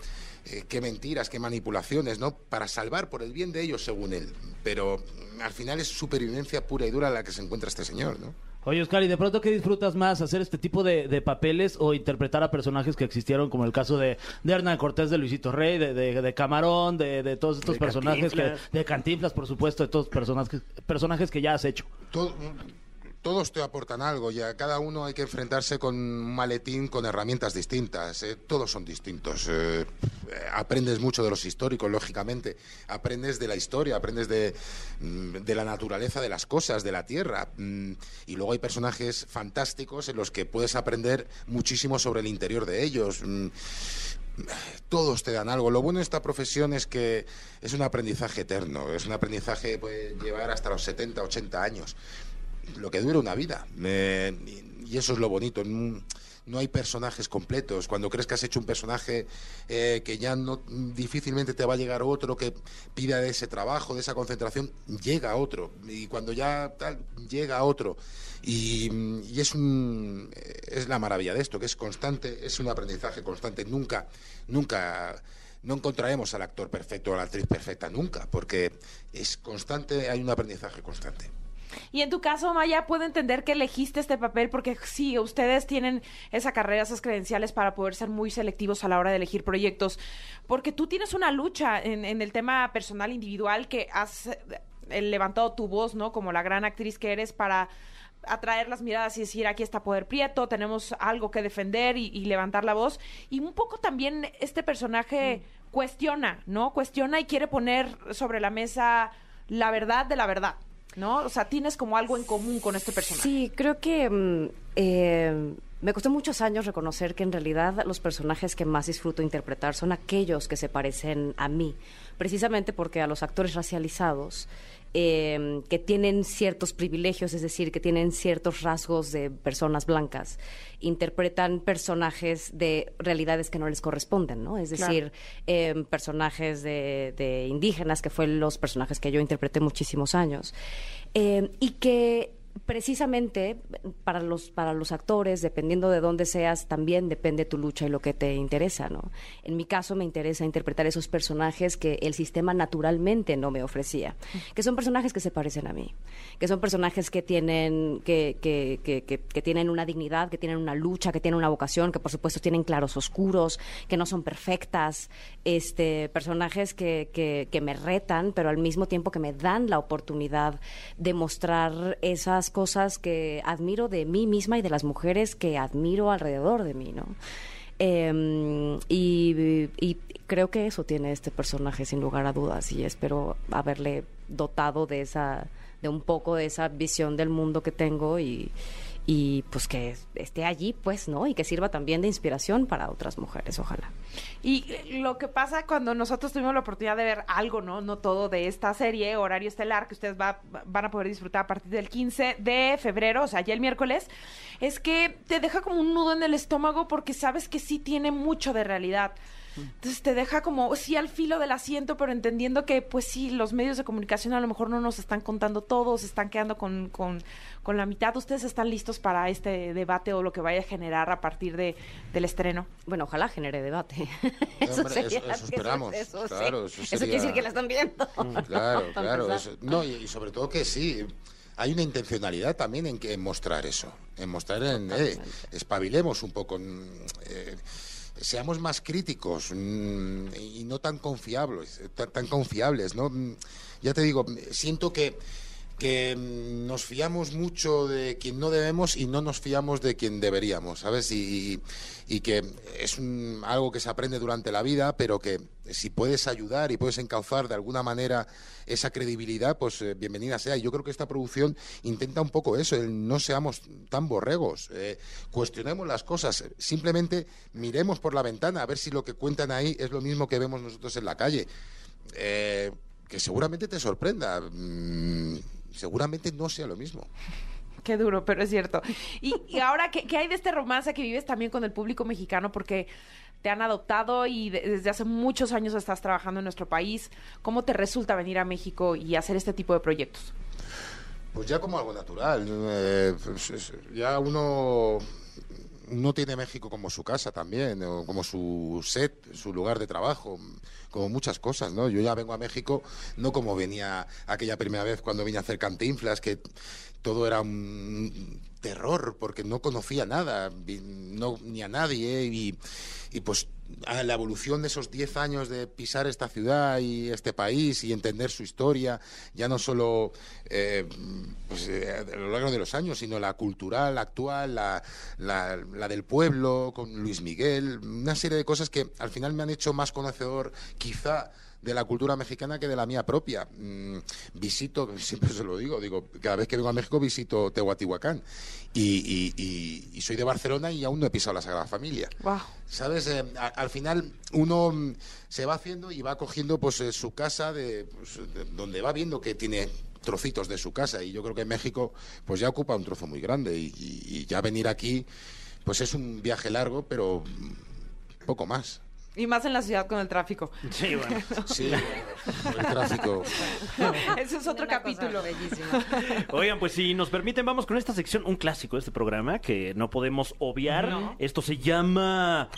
eh, qué mentiras, qué manipulaciones, ¿no? Para salvar por el bien de ellos, según él. Pero mm, al final es supervivencia pura y dura la que se encuentra este señor, ¿no? Oye, Oscar, ¿y de pronto qué disfrutas más? ¿Hacer este tipo de, de papeles o interpretar a personajes que existieron, como el caso de, de Hernán Cortés, de Luisito Rey, de, de- de Camarón, de, de todos estos De personajes, que, de Cantinflas, por supuesto, de todos personajes, personajes que ya has hecho? todo- todos te aportan algo y a cada uno hay que enfrentarse con un maletín con herramientas distintas. eh, Todos son distintos. eh, aprendes mucho de los históricos, lógicamente. Aprendes de la historia, aprendes de, mm, de la naturaleza de las cosas, de la tierra. mm, Y luego hay personajes fantásticos en los que puedes aprender muchísimo sobre el interior de ellos. mm, todos te dan algo. Lo bueno de esta profesión es que es un aprendizaje eterno, es un aprendizaje que puede llevar hasta los 70, 80 años, lo que dura una vida. Eh, y, eso es lo bonito. No hay personajes completos. Cuando crees que has hecho un personaje eh, que ya no difícilmente te va a llegar otro que pida de ese trabajo, de esa concentración, llega otro. Y cuando ya tal, llega otro. Y, y es, un, es la maravilla de esto, que es constante, es un aprendizaje constante. Nunca, nunca, no encontraremos al actor perfecto o a la actriz perfecta, nunca, porque es constante, hay un aprendizaje constante. Y en tu caso, Maya, puedo entender que elegiste este papel porque sí, ustedes tienen esa carrera, esas credenciales para poder ser muy selectivos a la hora de elegir proyectos, porque tú tienes una lucha en, en el tema personal individual que has eh, levantado tu voz, ¿no? Como la gran actriz que eres para atraer las miradas y decir aquí está Poder Prieto, tenemos algo que defender y, y levantar la voz. Y un poco también este personaje cuestiona, ¿no? Cuestiona y quiere poner sobre la mesa la verdad de la verdad, ¿no? O sea, tienes como algo en común con este personaje. Sí, creo que mm, eh, me costó muchos años reconocer que en realidad los personajes que más disfruto interpretar son aquellos que se parecen a mí, precisamente porque a los actores racializados eh, que tienen ciertos privilegios, es decir, que tienen ciertos rasgos de personas blancas, interpretan personajes de realidades que no les corresponden, ¿no? Es Claro. decir, eh, personajes de, de indígenas, que fueron los personajes que yo interpreté muchísimos años, eh, y que precisamente para los para los actores dependiendo de dónde seas también depende tu lucha y lo que te interesa no en mi caso me interesa interpretar esos personajes que el sistema naturalmente no me ofrecía que son personajes que se parecen a mí que son personajes que tienen que, que, que, que- tienen una dignidad que tienen una lucha que tienen una vocación que por supuesto tienen claros oscuros que no son perfectas este personajes que, que me retan pero al mismo tiempo que me dan la oportunidad de mostrar esas cosas que admiro de mí misma y de las mujeres que admiro alrededor de mí, ¿no? Eh, y, y creo que eso tiene este personaje sin lugar a dudas y espero haberle dotado de esa de un poco de esa visión del mundo que tengo y, y pues que esté allí pues no y que sirva también de inspiración para otras mujeres ojalá Y lo que pasa cuando nosotros tuvimos la oportunidad de ver algo, ¿no? No todo de esta serie, horario estelar, que ustedes va- van a poder disfrutar a partir del 15 de febrero, o sea, ya el miércoles, es que te deja como un nudo en el estómago porque sabes que sí tiene mucho de realidad. Entonces te deja como, sí, al filo del asiento, pero entendiendo que, pues sí, los medios de comunicación a lo mejor no nos están contando todo, se están quedando con, con, con la mitad. ¿Ustedes están listos para este debate o lo que vaya a generar a partir de, del estreno? Bueno, ojalá genere debate. Hombre, sería- eso- eso esperamos, Eso, sí. claro, eso Eso quiere decir que la están viendo. Claro, Para claro. eso- no, y, y sobre todo que sí, hay una intencionalidad también en, que, en mostrar eso, en mostrar en, eh, espabilemos un poco, mm, eh, seamos más críticos mm, y no tan confiables, eh, tan, tan confiables, ¿no? Mm, Ya te digo, siento que que mm, nos fiamos mucho de quien no debemos y no nos fiamos de quien deberíamos, ¿sabes? Y, que es un- algo que se aprende durante la vida, pero que si puedes ayudar y puedes encauzar de alguna manera esa credibilidad, pues eh, bienvenida sea. Y yo creo que esta producción intenta un poco eso, no seamos tan borregos, eh, cuestionemos las cosas, simplemente miremos por la ventana a ver si lo que cuentan ahí es lo mismo que vemos nosotros en la calle. Eh, que seguramente te sorprenda. Mm, seguramente no sea lo mismo. Qué duro, pero es cierto. Y, y ahora, ¿qué, qué hay de este romance que vives también con el público mexicano? Porque te han adoptado y de- desde hace muchos años estás trabajando en nuestro país. ¿Cómo te resulta venir a México y hacer este tipo de proyectos? Pues ya como algo natural. eh, pues es- ya uno, uno tiene México como su casa también, o como su set, su lugar de trabajo, como muchas cosas, ¿no? Yo ya vengo a México no como venía aquella primera vez cuando vine a hacer Cantinflas, que todo era un terror porque no conocía nada, no, ni a nadie y, y pues a la evolución de esos 10 años de pisar esta ciudad y este país y entender su historia, ya no solo eh, pues, eh, a lo largo de los años, sino la cultural, la actual, la, la- la del pueblo, con Luis Miguel, una serie de cosas que al final me han hecho más conocedor quizá de la cultura mexicana que de la mía propia. Mm, visito, siempre se lo digo, digo, cada vez que vengo a México visito Teotihuacán y, y- y- y soy de Barcelona y aún no he pisado la Sagrada Familia. Wow. ¿Sabes? Eh, a- al final uno mm, se va haciendo y va cogiendo pues eh, su casa de, pues, de- donde va viendo que tiene trocitos de su casa y yo creo que México pues ya ocupa un trozo muy grande y, y- y ya venir aquí pues es un viaje largo pero mm, poco más. Y más en la ciudad con el tráfico. Sí, bueno. Sí, el tráfico. Ese es otro capítulo. bellísima. Oigan, pues si nos permiten, vamos con esta sección, un clásico de este programa que no podemos obviar. No. Esto se llama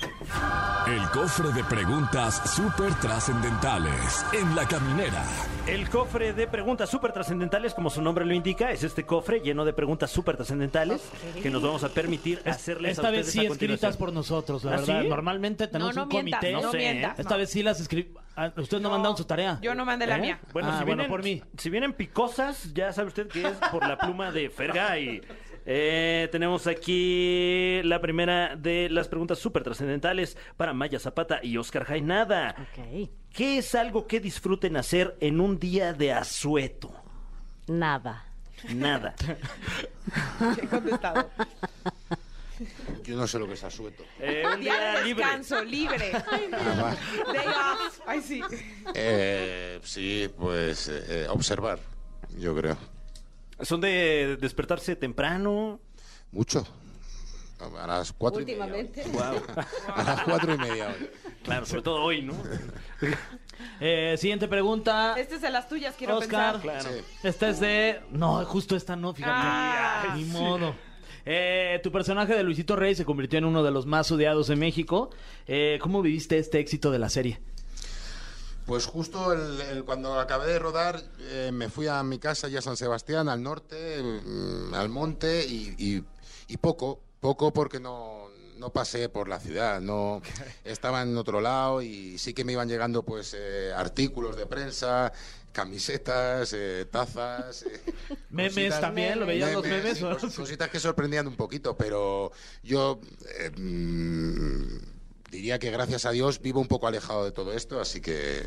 El cofre de preguntas súper trascendentales en la caminera. el cofre de preguntas súper trascendentales, como su nombre lo indica. Es este cofre lleno de preguntas súper trascendentales que nos vamos a permitir hacerles a Esta vez ustedes sí a escritas por nosotros, la ¿Ah, verdad. sí? Normalmente tenemos No, no un mientas, no sé, mientas. Esta no. vez sí las escribí. Ah, Ustedes no, No, mandaron su tarea. Yo no mandé la ¿Eh? mía. Bueno, Ah, si bueno, vienen, por mí. Si vienen picosas, ya sabe usted que es por la pluma de Fergay. Eh, tenemos aquí la primera de las preguntas súper trascendentales para Maya Zapata y Oscar Jainada. Ok. ¿Qué es algo que disfruten hacer en un día de asueto? Nada. Nada. He contestado. Yo no sé lo que es asueto. Eh, un Día día de libre. descanso, libre. Day off. Ay, sí. Eh, sí, pues eh, observar, yo creo. ¿Son de despertarse temprano? Mucho. A las cuatro y media. Últimamente. Wow. A las cuatro y media hoy. Claro, sobre todo hoy, ¿no? Eh, siguiente pregunta. Este es de las tuyas, quiero Oscar. pensar. Claro. Sí. Esta es de. No, justo esta no, fíjate. Ah, Ni modo. Eh, tu personaje de Luisito Rey se convirtió en uno de los más odiados de México. Eh, ¿Cómo viviste este éxito de la serie? Pues justo el- el- cuando acabé de rodar eh, me fui a mi casa ya a San Sebastián, al norte, mm, al monte y, y- y poco, poco porque no, no pasé por la ciudad, no estaba en otro lado y sí que me iban llegando pues eh, artículos de prensa, camisetas, eh, tazas. eh, Memes cositas- también, ¿lo veías los memes? sí, cos- cositas que sorprendían un poquito, pero yo eh, mm, diría que gracias a Dios vivo un poco alejado de todo esto, así que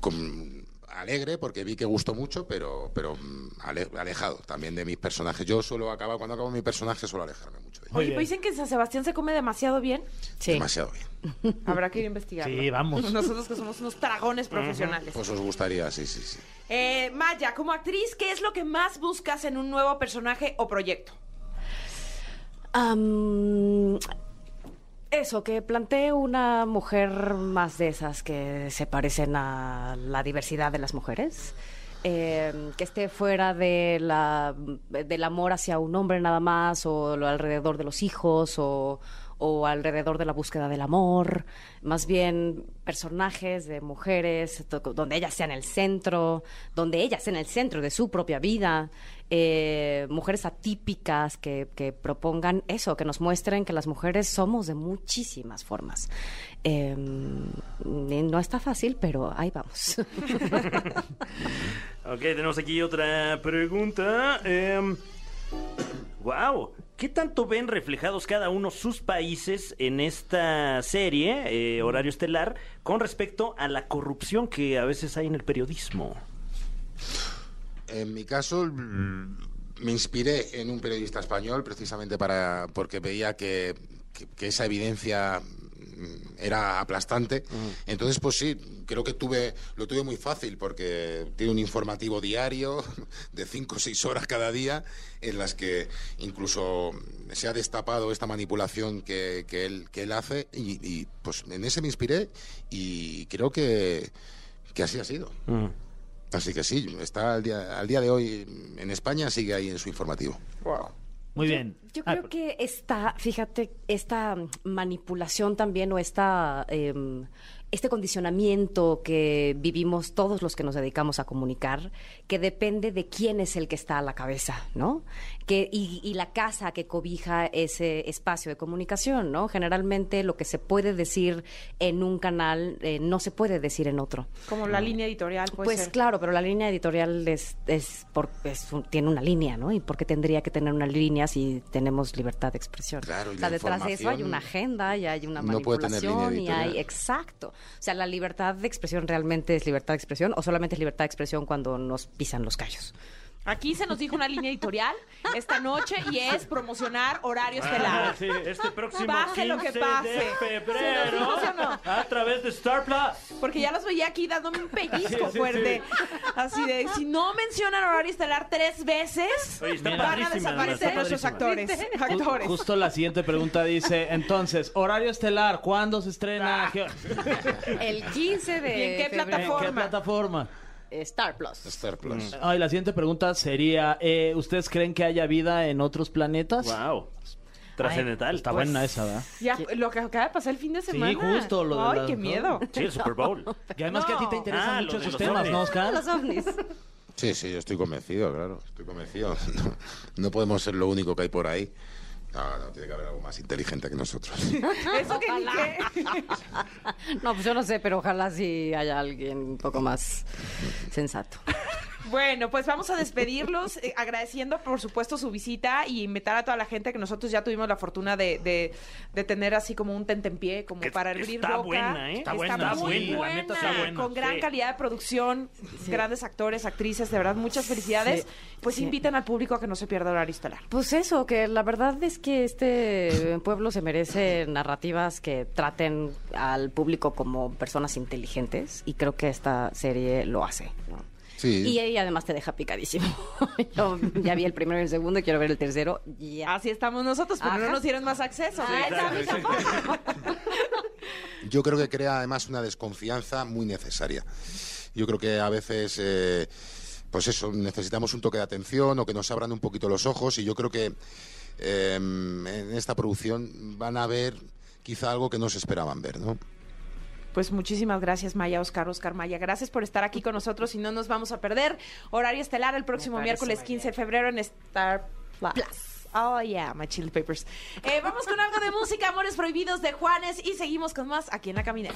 con- alegre porque vi que gustó mucho, pero, pero mm, ale- alejado también de mis personajes. Yo suelo acabar, cuando acabo mi personaje, suelo alejarme mucho de ellos. Oye, pues dicen que en San Sebastián se come demasiado bien. Sí. Demasiado bien. Habrá que ir a investigarlo. Sí, vamos. Nosotros que somos unos dragones profesionales. Pues os gustaría, sí, sí, sí. Eh, Maya, como actriz, ¿qué es lo que más buscas en un nuevo personaje o proyecto? Am, Eso, que plantee una mujer más de esas que se parecen a la diversidad de las mujeres. eh, que esté fuera de la, del amor hacia un hombre nada más, o lo alrededor de los hijos, o, o alrededor de la búsqueda del amor. Más bien personajes de mujeres, donde ellas sean el centro, donde ellas sean el centro de su propia vida. Eh, mujeres atípicas que, que propongan eso, que nos muestren que las mujeres somos de muchísimas formas. Y no está fácil, pero ahí vamos. Ok, tenemos aquí otra pregunta. wow, ¿qué tanto ven reflejados cada uno sus países en esta serie, eh, Horario Estelar, con respecto a la corrupción que a veces hay en el periodismo? En mi caso, me inspiré en un periodista español precisamente para porque veía que, que- que esa evidencia mm, era aplastante. Entonces, pues sí, creo que tuve lo tuve muy fácil porque tiene un informativo diario de cinco o seis horas cada día en las que incluso se ha destapado esta manipulación que, que él, que él hace y, y, pues en ese me inspiré y creo que, que así ha sido. Así que sí, está al día, al día de hoy en España, sigue ahí en su informativo. Muy bien. Yo Ah, creo que esta, fíjate, esta manipulación también o esta, em, este condicionamiento que vivimos todos los que nos dedicamos a comunicar, que depende de quién es el que está a la cabeza, ¿no? Que, y, y la casa que cobija ese espacio de comunicación, ¿no? Generalmente lo que se puede decir en un canal eh, no se puede decir en otro. Como la línea editorial, puede Pues ser. claro, pero la línea editorial es, es, por, es un- tiene una línea, ¿no? ¿Y por qué tendría que tener una línea si tenemos libertad de expresión? Claro, y o sea, la detrás de eso hay una agenda y hay una no puede tener línea manipulación y hay... Exacto. O sea, la libertad de expresión realmente es libertad de expresión o solamente es libertad de expresión cuando nos pisan los callos. Aquí se nos dijo una línea editorial esta noche y es promocionar horario estelar. Ah, sí, este próximo Pase lo que 15 pase. de febrero, ¿Sí nos dijo, sí o no? a través de Star Plus. Porque ya los veía aquí dándome un pellizco Sí, sí, fuerte. Así de, si no mencionan horario estelar tres veces, Oye, van a desaparecer nuestros actores. Actores. Justo la siguiente pregunta dice, entonces, horario estelar, ¿cuándo se estrena? ¿Qué- El 15 de ¿Y en qué febrero, ¿En qué plataforma? Star Plus. Star Plus. Ay, la siguiente pregunta sería, eh, ¿ustedes creen que haya vida en otros planetas? Wow. Trascendental. Está buena esa, ¿verdad? Ya, lo que acaba de pasar el fin de Sí, semana. justo, lo de Ay, las- qué miedo. Sí, el Super Bowl. Y además que a ti te No. interesan Ah, mucho de esos temas, ovnis. ¿no, Oscar? Los ovnis. Sí, sí, yo estoy convencido, claro. Estoy convencido. No, no podemos ser lo único que hay por ahí. No, no, tiene que haber algo más inteligente que nosotros. Eso que ni qué. No, pues yo no sé, pero ojalá sí haya alguien un poco más sensato. Bueno, pues vamos a despedirlos eh, agradeciendo, por supuesto, su visita y invitar a toda la gente que nosotros ya tuvimos la fortuna de, de, de tener así como un tentempié, como Que para abrir está boca. buena, ¿eh? Está Está, buena, muy la buena, neta está buena. con gran Sí. calidad de producción, grandes actores, actrices, de verdad, muchas felicidades. Sí. Pues Sí. invitan al público a que no se pierda horario estelar. Pues eso, que la verdad es que este pueblo se merece narrativas que traten al público como personas inteligentes y creo que esta serie lo hace. ¿no? Sí. Y, y además te deja picadísimo. Yo ya vi el primero y el segundo y quiero ver el tercero. Ya. Así estamos nosotros, pero no nos dieron más acceso. Ah, mí tampoco. Yo creo que crea además una desconfianza muy necesaria. Yo creo que a veces, eh, pues eso, necesitamos un toque de atención o que nos abran un poquito los ojos y yo creo que eh, en esta producción van a ver quizá algo que no se esperaban ver, ¿no? Pues muchísimas gracias, Maya, Oscar, Oscar Maya. Gracias por estar aquí con nosotros y no nos vamos a perder. Horario estelar el próximo miércoles 15 de febrero en Star Plus. Oh, yeah, my chili papers. Eh, vamos con algo de música, Amores Prohibidos de Juanes y seguimos con más aquí en La Caminera.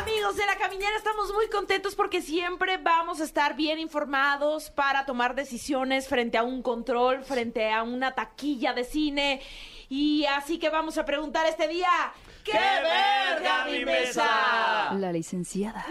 Amigos de La Caminera, estamos muy contentos porque siempre vamos a estar bien informados para tomar decisiones frente a un control, frente a una taquilla de cine. Y así que vamos a preguntar este día, ¿qué verga mi mesa? La licenciada.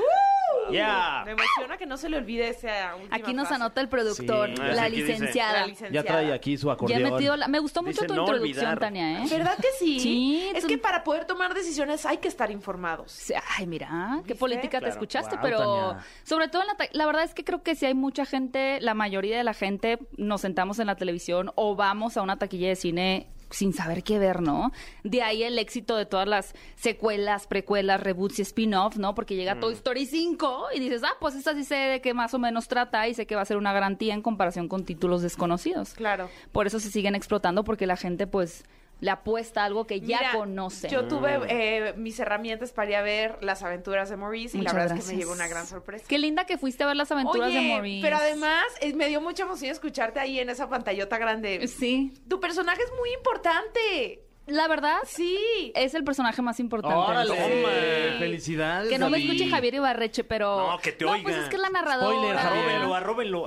Ya. Me emociona que no se le olvide esa última Aquí nos frase. anota el productor, Sí. la Aquí dice. licenciada. La licenciada. Ya trae aquí su Ya he acordeón. metido la- Me gustó mucho Dice tu no introducción, olvidar. Tania, ¿eh? ¿Verdad que sí? Sí, Es tú- que para poder tomar decisiones hay que estar informados. Sí, Ay, mira, qué ¿Viste? política te Claro. escuchaste, Guau, pero Tania. sobre todo en la, ta- la verdad es que creo que si hay mucha gente, la mayoría de la gente nos sentamos en la televisión o vamos a una taquilla de cine sin saber qué ver, ¿no? De ahí el éxito de todas las secuelas, precuelas, reboots y spin-off, ¿no? Porque llega Toy Story 5 y dices, ah, pues esta sí sé de qué más o menos trata y sé que va a ser una garantía en comparación con títulos desconocidos. Claro. Por eso se siguen explotando porque la gente, pues, le apuesta a algo que ya Mira, conoce. Yo tuve eh, mis herramientas para ir a ver las aventuras de Maurice y Muchas la verdad es que me llegó una gran sorpresa. Qué linda que fuiste a ver las aventuras Oye, de Maurice. pero además eh, me dio mucha emoción escucharte ahí en esa pantallota grande. Sí. Tu personaje es muy importante. La verdad, Sí. es el personaje más importante. Órale, Sí. felicidades. Que no me escuche Javier Ibarreche, pero... No, que te No, oiga. pues es que es la narradora. Spoiler. Arróbenlo, arróbenlo.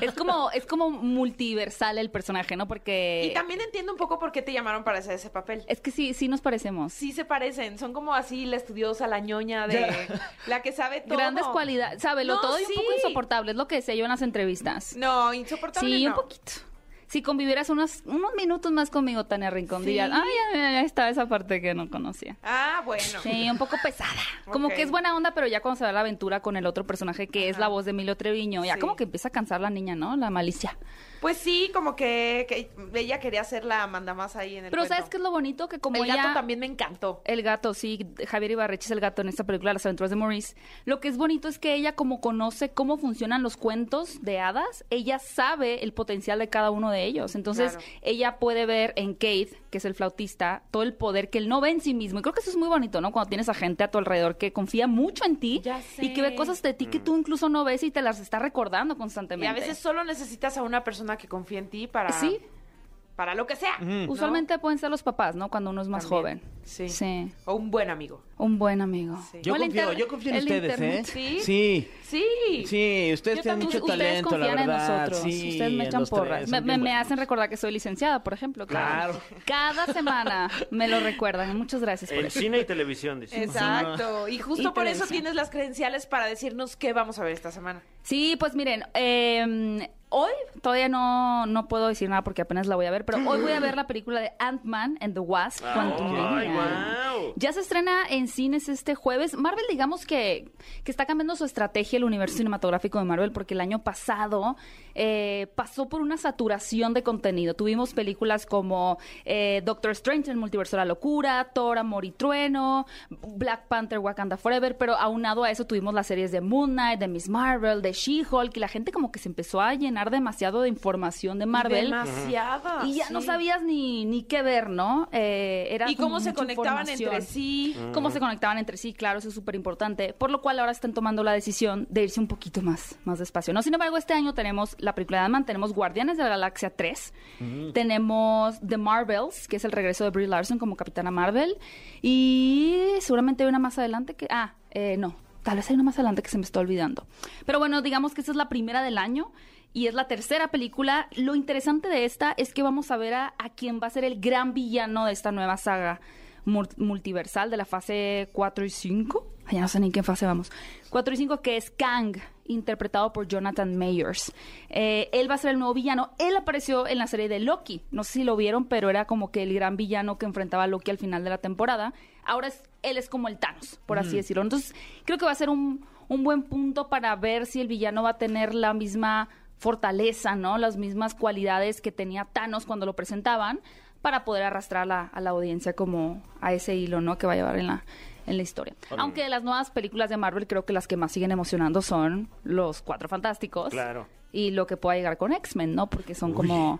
Es como, es como multiversal el personaje, ¿no? Porque... Y también entiendo un poco por qué te llamaron para hacer ese papel. Es que sí, sí nos parecemos. Sí se parecen, son como así la estudiosa, la ñoña de la que sabe todo. Grandes cualidades, ¿sabes? Lo No, todo y un poco insoportable, es lo que decía yo en las entrevistas. No, insoportable sí, no. un poquito. Si convivieras unos, unos minutos más conmigo, Tania Rincón, Sí. dirías, ay, ya está esa parte que no conocía. Ah, bueno. Sí, un poco pesada. Como que es buena onda, pero ya cuando se da la aventura con el otro personaje que es la voz de Emilio Treviño, ya Sí. como que empieza a cansar la niña, ¿no? La malicia. Pues sí, como que, que ella quería ser la mandamás ahí en el Pero cuento. ¿sabes qué es lo bonito? Que como El ella... gato también me encantó. El gato, sí, Javier Ibarreche es el gato en esta película, Las aventuras de Maurice. Lo que es bonito es que ella, como conoce cómo funcionan los cuentos de hadas, ella sabe el potencial de cada uno de ellos. Entonces, Claro. ella puede ver en Kate, que es el flautista, todo el poder que él no ve en sí mismo. Y creo que eso es muy bonito, ¿no? Cuando tienes a gente a tu alrededor que confía mucho en ti Ya y que ve cosas de ti que tú incluso no ves y te las está recordando Y constantemente. a veces solo necesitas a una persona que confíe en ti para, Sí. para lo que sea. Usualmente pueden ser los papás, ¿no? Cuando uno es más También. joven. Sí. Sí. O un buen amigo. Un buen amigo. Sí. Yo confío, inter- yo confío en ustedes, internet. ¿eh? ¿Sí? Sí. Sí. Sí, ustedes Yo tienen mucho ustedes talento, la confían en verdad. nosotros. Sí, ustedes me en echan tres, porras. Me, hacen recordar que soy licenciada, por ejemplo. Claro. Cada semana me lo recuerdan. Muchas gracias por En eso. cine y televisión, dice. Exacto. Y justo Y por eso tienes las credenciales para decirnos qué vamos a ver esta semana. Sí, pues miren, eh, hoy todavía no, no puedo decir nada porque apenas la voy a ver, pero hoy voy a ver la película de Ant-Man and the Wasp. Quantumania. Ay, guau. Ya se estrena en cines este jueves. Marvel, digamos que, que está cambiando su estrategia el universo cinematográfico de Marvel porque el año pasado eh, pasó por una saturación de contenido. Tuvimos películas como eh, Doctor Strange, el multiverso de la locura, Thor, Amor y Trueno, Black Panther, Wakanda Forever, pero aunado a eso tuvimos las series de Moon Knight, de Miss Marvel, de She-Hulk y la gente como que se empezó a llenar demasiado de información de Marvel. Demasiada. Y ya no sabías ni, ni qué ver, ¿no? Eh, era Y cómo se conectaban entre sí. Cómo se conectaban entre sí, claro, eso es súper importante. Por lo cual ahora están tomando la decisión de irse un poquito más, más despacio. No, sin embargo, este año tenemos la película de Ant-Man, tenemos Guardianes de la Galaxia 3, tenemos The Marvels, que es el regreso de Brie Larson como Capitana Marvel, y seguramente hay una más adelante que... Ah, eh, no, tal vez hay una más adelante que se me está olvidando. Pero bueno, digamos que esta es la primera del año. Y es la tercera película. Lo interesante de esta es que vamos a ver a, a quien va a ser el gran villano de esta nueva saga mul- multiversal de la fase 4 y 5. Ay, ya no sé ni en qué fase vamos. 4 y 5, que es Kang, interpretado por Jonathan Mayers. Eh, él va a ser el nuevo villano. Él apareció en la serie de Loki. No sé si lo vieron, pero era como que el gran villano que enfrentaba a Loki al final de la temporada. Ahora es, él es como el Thanos, por así decirlo. Entonces, creo que va a ser un, un buen punto para ver si el villano va a tener la misma fortaleza, ¿no? Las mismas cualidades que tenía Thanos cuando lo presentaban para poder arrastrar a la, a la audiencia como a ese hilo, ¿no? Que va a llevar en la, en la historia. Aunque de las nuevas películas de Marvel creo que las que más siguen emocionando son los Cuatro Fantásticos. Claro. Y lo que pueda llegar con X-Men, ¿no? Porque son como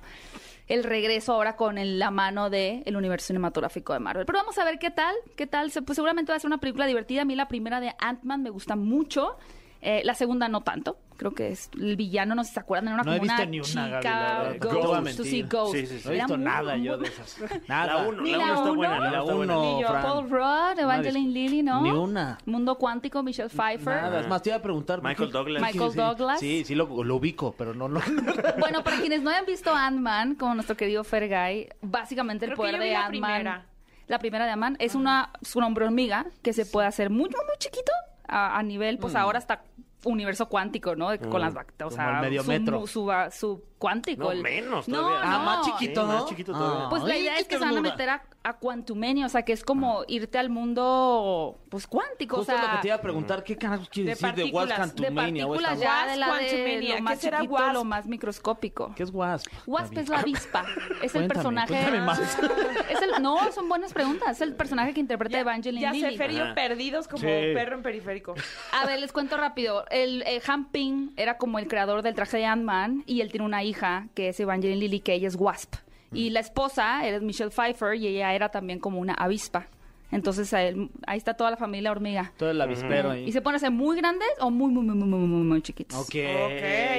el regreso ahora con el- la mano del el universo cinematográfico de Marvel. Pero vamos a ver qué tal, qué tal. Se- Pues seguramente va a ser una película divertida. A mí la primera de Ant-Man me gusta mucho. Eh, la segunda no tanto. Creo que es el villano, no sé si se acuerdan, era No he como visto una ni una, chica, Gaby, la Ghost, no mentir. see Ghost. Sí, sí, sí. No he visto muy- nada yo muy- de esas. Nada. La uno, Ni la la uno está buena, la Ni uno la está buena. uno. Ni yo, Fran. Paul Rudd, Evangeline Lilly, ¿no? Ni una. Mundo Cuántico, Michelle Pfeiffer. Nada, es más, te iba a preguntar. ¿por Michael? Douglas. Michael Sí, Douglas. Sí, sí, lo, lo ubico, pero no lo... Bueno, para quienes no hayan visto Ant-Man, como nuestro querido Fergay, básicamente el Creo poder yo de Ant-Man. La primera de Ant-Man es una, es un hombre hormiga que se puede hacer muy, muy, muy chiquito a, a nivel, pues ahora hasta universo cuántico, ¿no? De- Con las bacterias, o sea, el medio su, metro. su, su cuántico. No, el- menos No, todavía. no. Ah, más chiquito, Sí, ¿no? más chiquito todavía. Pues la idea es que se van a ternura. meter a, a Quantumania, o sea, que es como irte al mundo, pues, cuántico, Justo o sea... lo que te iba a preguntar, ¿qué carajos quiere de decir de Wasp partículas, de Quantumania? partículas ya de la de Quantumania, lo ¿qué más será chiquito, Wasp? lo más microscópico. ¿Qué es Wasp? Wasp es la avispa. Es el Cuéntame, personaje. cuéntame más. Es el, no, son buenas preguntas. Es el personaje que interpreta Evangeline Ya sé, Lilly. Ajá. perdidos como Sí. perro en periférico. A ver, les cuento rápido. El eh, Han Ping era como el creador del traje de Ant-Man y él tiene una hija que es Evangeline Lilly, que ella es Wasp. Y la esposa era Michelle Pfeiffer y ella era también como una avispa. Entonces a ahí está toda la familia hormiga. Todo el avispero ahí. Y se pueden hacer muy grandes o muy, muy, muy, muy, muy, muy, muy chiquitos. Ok, Ok,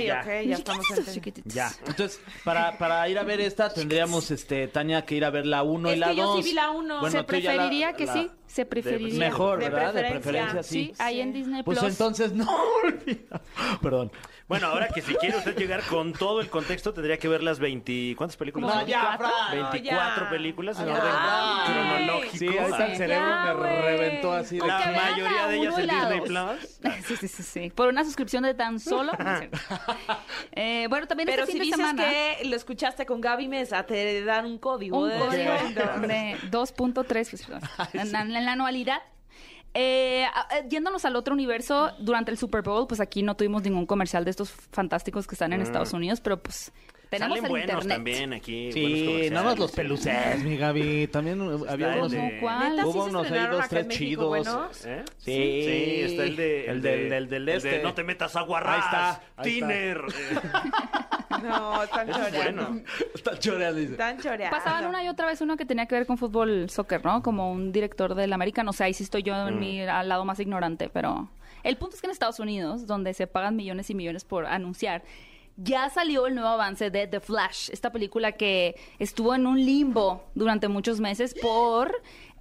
ya. ok, ya estamos Chiquititos. Ya, entonces, para, para ir a ver esta, tendríamos, este, Tania, que ir a ver la 1 y la que 2. yo sí vi la uno. se la- preferiría que la- sí, se preferiría. Mejor, De ¿verdad? De preferencia. preferencia, sí. Sí, ahí en Disney Pues Plus. entonces, no, olvida. Perdón. Bueno, ahora que si quiere usted llegar con todo el contexto, tendría que ver las 20... ¿Cuántas películas? No, son? ya, Fran. 24 ya. películas en Ya. orden cronológico. Sí, ahorita el Sí. cerebro Ya, me güey. reventó así de... La mayoría de ellas en Disney. Plus. Sí, sí, sí, sí. Por una suscripción de tan solo. Eh, bueno, también Pero este si fin de dices semana. que lo escuchaste con Gaby Mesa, te dan un código. un de código de 2.3 pues, en, la- anualidad. Eh, eh, yéndonos al otro universo, durante el Super Bowl, pues aquí no tuvimos ningún comercial de estos fantásticos que están en Estados Unidos, pero pues tenemos Salen el buenos internet. también aquí. Sí, nada más los peluces, mi Gaby. También uh, había unos... de- ¿Cómo cuál? ¿Neta sí Hubo unos ahí, dos, tres México chidos. ¿Eh? Sí. Sí, está el de... El del, del, del el este. de no te metas agua Ahí está, ahí está. No, están Ese es choreando. bueno. Está choreando, dice. Están choreando. Pasaban una y otra vez uno que tenía que ver con fútbol, soccer, ¿no? Como un director del América. No sé, ahí sí estoy yo Mm. en mi al lado más ignorante, pero el punto es que en Estados Unidos, donde se pagan millones y millones por anunciar, ya salió el nuevo avance de The Flash, esta película que estuvo en un limbo durante muchos meses por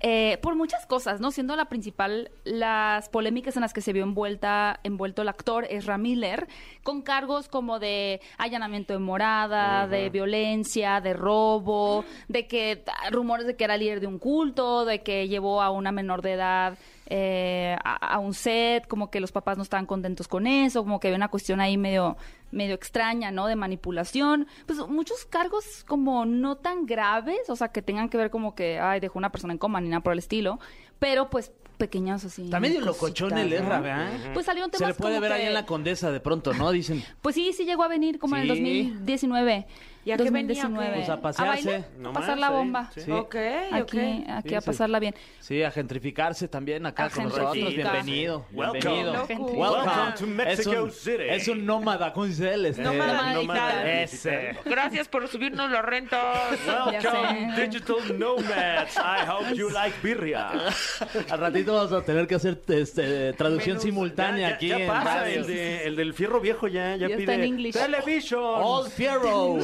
eh, por muchas cosas, ¿no? Siendo la principal las polémicas en las que se vio envuelta envuelto el actor Ezra Miller con cargos como de allanamiento de morada, de violencia, de robo, de que rumores de que era líder de un culto, de que llevó a una menor de edad eh, a, a un set, como que los papás no estaban contentos con eso, como que había una cuestión ahí medio medio extraña, ¿no? De manipulación, pues muchos cargos como no tan graves, o sea, que tengan que ver como que, ay, dejó una persona en coma ni nada por el estilo, pero pues pequeños así. También dio cositas, locochón el. Erra, ¿verdad? Pues salieron Se temas le puede ver ahí en la Condesa de pronto, ¿no? Dicen... Pues sí, sí llegó a venir como en el Sí. 2019. ¿Y a qué venía, o qué? 2019. Pues a pasearse. bailar, a Nomás, pasar la sí, bomba. sí. Sí. Ok, Aquí, ok. aquí Sí, a pasarla bien. Sí, a gentrificarse también acá A con nosotros. Bienvenido. Welcome. Bienvenido. Welcome. Welcome to Mexico es un, City. Es un nómada, ¿cómo dice él? Este, Nómada nómada digital. Ese. Gracias por subirnos los rentos. Welcome, digital nomads. I hope you like birria. Al ratito vamos a tener que hacer este, traducción Menús. simultánea Ya, ya- aquí ya en pasa, el, de- el del fierro viejo ya, ya, Ya está pide en English. television, Old Fierro.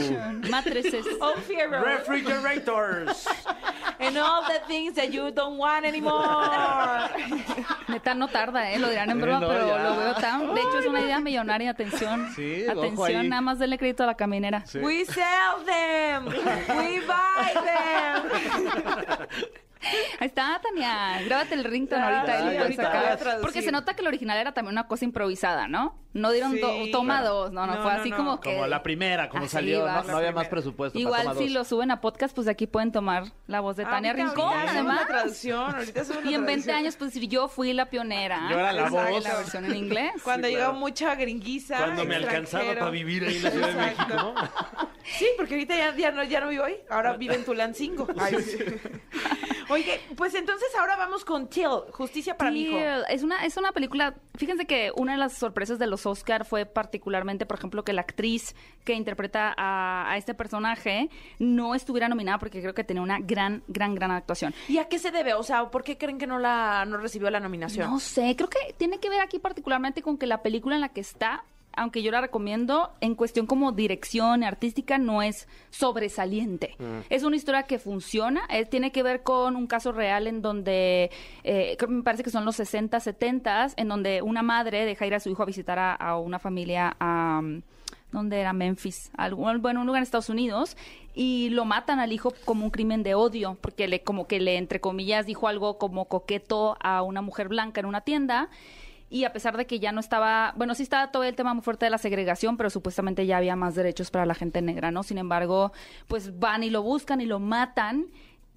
Matrices. Oh, Fierro. refrigerators. And all the things that you don't want anymore. Neta, no tarda, ¿eh? Lo dirán en broma, no, pero ya. lo veo tan... De hecho, es una idea millonaria. Atención. Sí, Atención, nada más denle crédito a la caminera. We sell them. We buy them. Ahí está, Tania. Grábate el ringtone ahorita. y lo puedes sacar. Porque se nota que el original era también una cosa improvisada, ¿no? No dieron Sí, to- toma claro. dos. No, no, No, fue no, así no. como que... Como la primera, como Así salió. No, no había más presupuesto. para Igual toma si dos. lo suben a podcast, pues de aquí pueden tomar la voz de Tania Ahorita, Rincón, ahorita además. la traducción. Ahorita la Y en 20 traducción. años, pues decir, yo fui la pionera. Yo era la voz. La versión en inglés. Cuando Sí, llegó claro. mucha gringuiza. Cuando me alcanzaba para vivir ahí en la Ciudad de Exacto. México. Sí, porque ahorita ya, no, ya no vivo ahí. Ahora vive en Tulancingo. Oye, pues entonces ahora vamos con Till, Justicia para mi hijo. Es una, es una película. Fíjense que una de las sorpresas de los Oscar fue particularmente, por ejemplo, que la actriz que interpreta a, a este personaje no estuviera nominada porque creo que tenía una gran, gran, gran actuación. ¿Y a qué se debe? O sea, ¿por qué creen que no la no recibió la nominación? No sé, creo que tiene que ver aquí particularmente con que la película en la que está, aunque yo la recomiendo, en cuestión como dirección artística no es sobresaliente. Es una historia que funciona, eh, tiene que ver con un caso real en donde, eh, creo que me parece que son los 60, 70, en donde una madre deja ir a su hijo a visitar a, a una familia a... ¿Dónde era? Memphis. Algún, bueno, un lugar en Estados Unidos. Y lo matan al hijo como un crimen de odio, porque le, como que le, entre comillas, dijo algo como coqueto a una mujer blanca en una tienda. Y a pesar de que ya no estaba, bueno, sí estaba todo el tema muy fuerte de la segregación, pero supuestamente ya había más derechos para la gente negra, ¿no? Sin embargo, pues van y lo buscan y lo matan.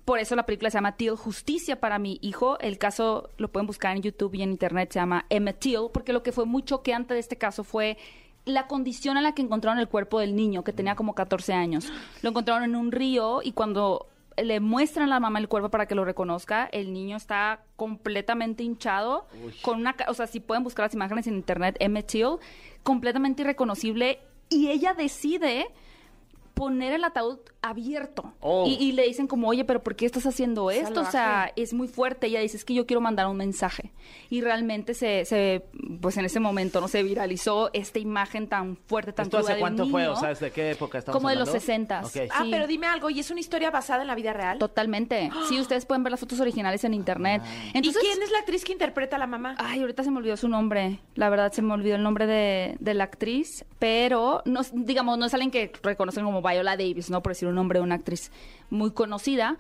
Por eso la película se llama Till Justicia para mi hijo. El caso lo pueden buscar en YouTube y en internet, se llama Emmett Till, porque lo que fue muy choqueante de este caso fue la condición en la que encontraron el cuerpo del niño, que tenía como 14 años. Lo encontraron en un río y cuando le muestran a la mamá el cuerpo para que lo reconozca, el niño está completamente hinchado, con una, o sea, si pueden buscar las imágenes en internet, Emmett Till, completamente irreconocible, y ella decide poner el ataúd abierto. Oh. Y, y le dicen como, oye, pero ¿por qué estás haciendo esto? O sea, Salvaje. es muy fuerte. Ella dice, es que yo quiero mandar un mensaje. Y realmente se, se pues en ese momento, ¿no? Se viralizó esta imagen tan fuerte, tan ¿Esto cruda hace cuánto fue? O sea, ¿desde qué época estamos Como de los hablando? 60. Ok. Ah, Sí. pero dime algo, ¿y es una historia basada en la vida real? Totalmente. Sí, ustedes pueden ver las fotos originales en internet. Entonces, ¿Y quién es la actriz que interpreta a la mamá? Ay, ahorita se me olvidó su nombre. La verdad, se me olvidó el nombre de, de la actriz. Pero, no, digamos, no es alguien que reconocen como Viola Davis, ¿no? Por decir un nombre de una actriz muy conocida.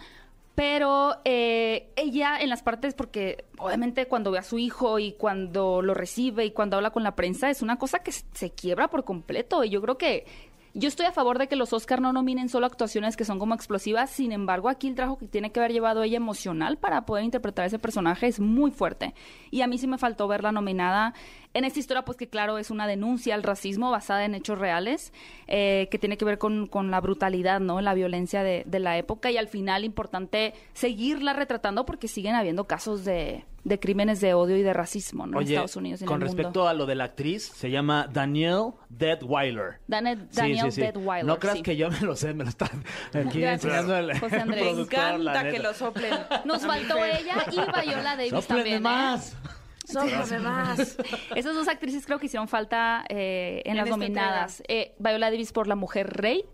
Pero eh, ella en las partes, porque obviamente cuando ve a su hijo y cuando lo recibe y cuando habla con la prensa, es una cosa que se- se quiebra por completo. Y yo creo que yo estoy a favor de que los Oscar no nominen solo actuaciones que son como explosivas, sin embargo, aquí el trabajo que tiene que haber llevado ella emocional para poder interpretar ese personaje es muy fuerte. Y a mí sí me faltó verla nominada en esta historia, pues que claro, es una denuncia al racismo basada en hechos reales, eh, que tiene que ver con, con la brutalidad, ¿no? La violencia de, de la época y al final importante seguirla retratando porque siguen habiendo casos de, de crímenes de odio y de racismo, ¿no? en Oye, Estados Unidos y en con el respecto mundo. a lo de la actriz, se llama Danielle Deadweiler. Daniel, Sí, Daniel sí, sí. Deadweiler, No creas sí. que yo me lo sé, me lo están aquí Gracias, enseñando el, José el Andrés. Me productor, la encanta que lo soplen. Nos faltó ella y Viola Davis Sóplenme también. ¿eh? Más. Esas dos actrices creo que hicieron falta eh, en, En las esta nominadas. Eh, Viola Davis por La Mujer Rey,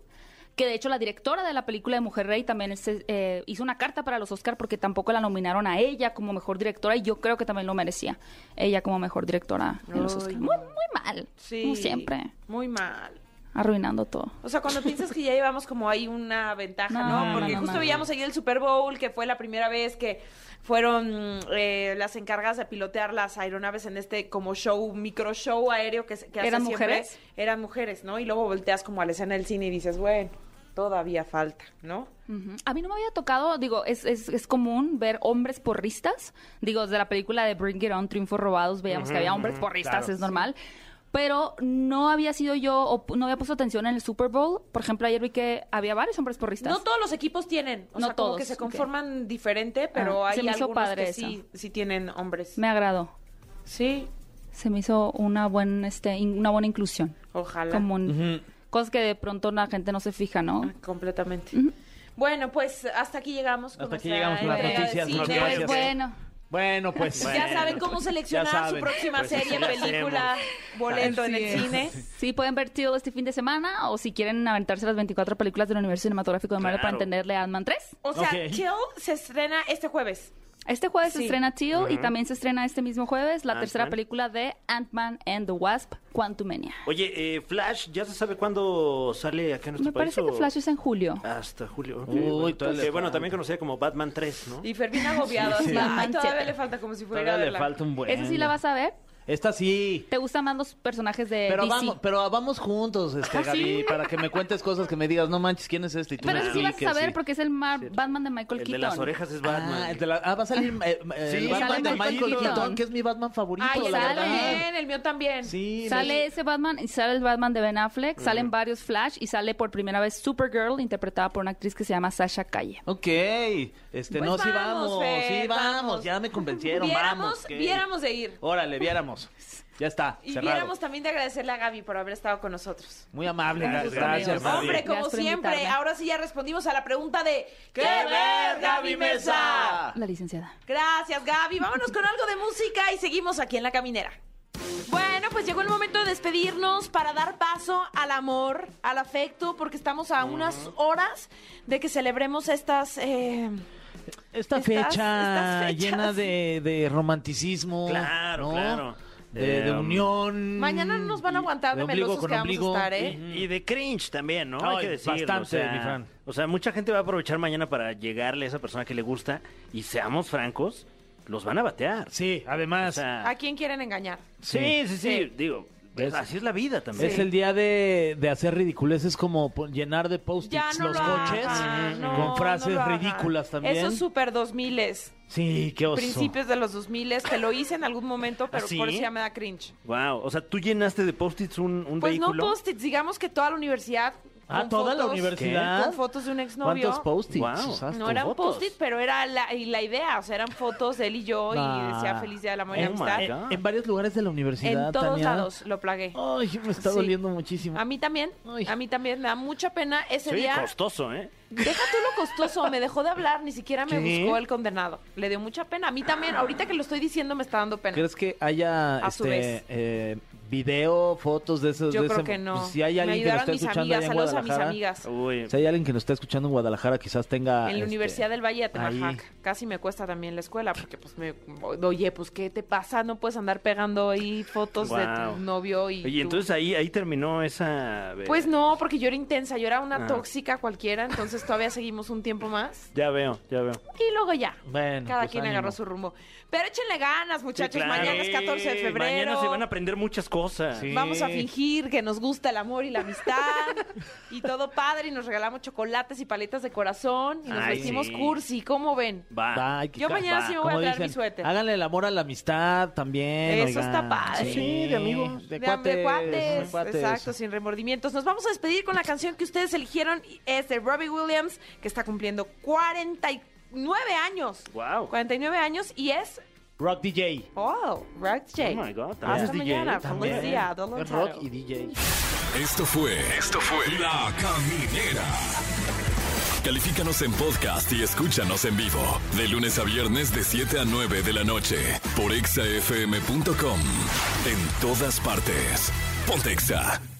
que de hecho la directora de la película de Mujer Rey también este, eh, hizo una carta para los Oscar porque tampoco la nominaron a ella como mejor directora y yo creo que también lo merecía. Ella como mejor directora en los Oscar. Muy, muy mal. Sí. Como siempre. Muy mal. Arruinando todo. O sea, cuando piensas que ya llevamos como ahí una ventaja, No, ¿no? no, Porque no, justo no. veíamos ayer el Super Bowl, que fue la primera vez que fueron eh, las encargadas de pilotear las aeronaves en este como show, micro show aéreo que, se- que hace ¿Eran siempre. mujeres? Eran mujeres, ¿no? Y luego volteas como a la escena del cine y dices, bueno, todavía falta, ¿no? A mí no me había tocado, digo, es, es, es común ver hombres porristas. Digo, desde la película de Bring It On, Triunfos Robados, veíamos que había hombres porristas, es normal. Pero no había sido yo, o pu- no había puesto atención en el Super Bowl. Por ejemplo, ayer vi que había varios hombres porristas. No todos los equipos tienen, o No sea, como todos, que se conforman diferente, pero Ah, hay se me hizo algunos padre que sí, sí tienen hombres. Me agradó. Sí, Se me hizo una, buen, este, una buena inclusión. ojalá. Como un- Cosas que de pronto la gente no se fija, ¿no? Ah, Completamente. Bueno, pues hasta aquí llegamos. Con Hasta aquí llegamos con las noticias, muchas Pues gracias. bueno. Bueno, pues. Ya saben cómo seleccionar su próxima Pues serie, película, boleto en el es. cine. Sí, pueden ver Till este fin de semana o si quieren aventarse las 24 películas del universo cinematográfico de Marvel para entenderle a Ant-Man 3. O sea, Ok. Chill se estrena este jueves. Este jueves se Sí. estrena Till y también se estrena este mismo jueves la tercera película de Ant-Man and the Wasp, Quantumania. Oye, eh, Flash, ¿ya se sabe cuándo sale acá en nuestro Me país? parece que o- Flash es en julio. Hasta julio. ok, Uy, bueno. Que, bueno, también conocida como Batman 3, ¿no? Y Fermín agobiado. Sí. así, Ay, Batman todavía le falta como si fuera a Todavía le falta un buen. ¿Esa sí la vas a ver? Esta sí. ¿Te gustan más los personajes de Pero DC? vamos, pero vamos juntos, este, ¿Ah, Gaby, sí? para que me cuentes cosas que me digas, no manches, ¿quién es este? Y tú Pero me ese sí vas a saber sí. porque es el Mar- Batman de Michael El Keaton. de las orejas es Batman. Ah, el de la- ah, va a salir eh, eh, Sí, el Batman sale de Michael Michael Keaton. Keaton, que es mi Batman favorito, Ay, la sale verdad. bien, el mío también. Sí, Sale me- ese Batman y sale el Batman de Ben Affleck, salen varios Flash y sale por primera vez Supergirl interpretada por una actriz que se llama Sasha Calle. Ok, este, Pues no, sí vamos, vamos, Fer, sí vamos, vamos. ya me convencieron, Viéramos, vamos. ¿qué? viéramos de ir. Órale, viéramos. Ya está, Y viéramos también de agradecerle a Gaby por haber estado con nosotros. Muy amable, gracias. Gaby. Hombre, como Gracias siempre, ahora sí ya respondimos a la pregunta de ¿Qué ver, Gaby Mesa? La licenciada. Gracias, Gaby. Vámonos con algo de música y seguimos aquí en La Caminera. Bueno, pues llegó el momento de despedirnos para dar paso al amor, al afecto, porque estamos a unas horas de que celebremos estas... eh, Esta fecha llena de, de romanticismo. Claro, ¿no? claro. De, de Eh, unión. Mañana no nos van a aguantar de melosos que vamos a estar, ¿eh? Y de cringe también, ¿no? Ay, Hay que decirlo. bastante, o sea, mi Fran. O sea, mucha gente va a aprovechar mañana para llegarle a esa persona que le gusta. Y seamos francos, los van a batear. Sí, O además. sea, ¿A quién quieren engañar? sí, sí, sí, Sí. digo, Es- así es la vida también. Es el día de, de hacer ridiculeces como llenar de post-its no los lo coches hagan, no, con frases no ridículas también. Esos super 2000 Sí, qué oso. principios de los 2000 que lo hice en algún momento, pero ¿Ah, sí? por eso ya me da cringe. Wow, o sea, tú llenaste de post-its un, un Pues vehículo. no post-its, digamos que toda la universidad. Ah, con toda la universidad. Con fotos de un exnovio. ¿Cuántos post-its? Usaste? No era un fotos? post-it, pero era la, y la idea, o sea, eran fotos de él y yo Nah. y decía feliz día del amor y la Oh amistad. En, en varios lugares de la universidad, En todos Tania. lados lo plagué. Ay, me está Sí. doliendo muchísimo. A mí también, Ay. a mí también me da mucha pena ese Sí, día. costoso, ¿eh? Deja tú lo costoso, me dejó de hablar, ni siquiera me ¿Qué? buscó el condenado. Le dio mucha pena. A mí también, ahorita que lo estoy diciendo me está dando pena. ¿Crees que haya A su este vez. eh, video, fotos de esos? Yo de creo ese- que no. pues, si hay me alguien que nos ayudaron esté mis escuchando amigas, en saludos a mis Guadalajara. amigas. Uy. Si hay alguien que nos está escuchando en Guadalajara, quizás tenga... En la este, Universidad del Valle de Atemajac. ahí. Casi me cuesta también la escuela, porque pues me... Oye, pues ¿qué te pasa? No puedes andar pegando ahí fotos de tu novio y Oye, tú- entonces ahí, ahí terminó esa... Pues no, porque yo era intensa, yo era una Ah. tóxica cualquiera, entonces todavía seguimos un tiempo más. Ya veo, ya veo. Y luego ya. Bueno, Cada pues, quien ánimo. agarró su rumbo. Pero échenle ganas, muchachos. Sí, claro. Mañana es 14 de febrero. Mañana se van a aprender muchas cosas. Sí. Vamos a fingir que nos gusta el amor y la amistad y todo padre y nos regalamos chocolates y paletas de corazón y nos Ay, vestimos sí. cursi. ¿Cómo ven? Va. Ay, Yo mañana va. sí me voy a traer dicen, mi suéter. Háganle el amor a la amistad también. Eso oigan. está padre. Sí, de amigos. De De, cuates. de cuates, de cuates. exacto, sin remordimientos. Nos vamos a despedir con la canción que ustedes eligieron, es de Robbie Williams, que está cumpliendo 49 años. Wow. 49 años y es, Rock DJ. oh, Rock J. Oh my God, también Hasta DJ, mañana, también. feliz día, Es rock y DJ. Esto fue. Esto fue. La Caminera. Califícanos en podcast y escúchanos en vivo. De lunes a viernes, de 7 a 9 de la noche. Por exafm.com. En todas partes. Pontexa.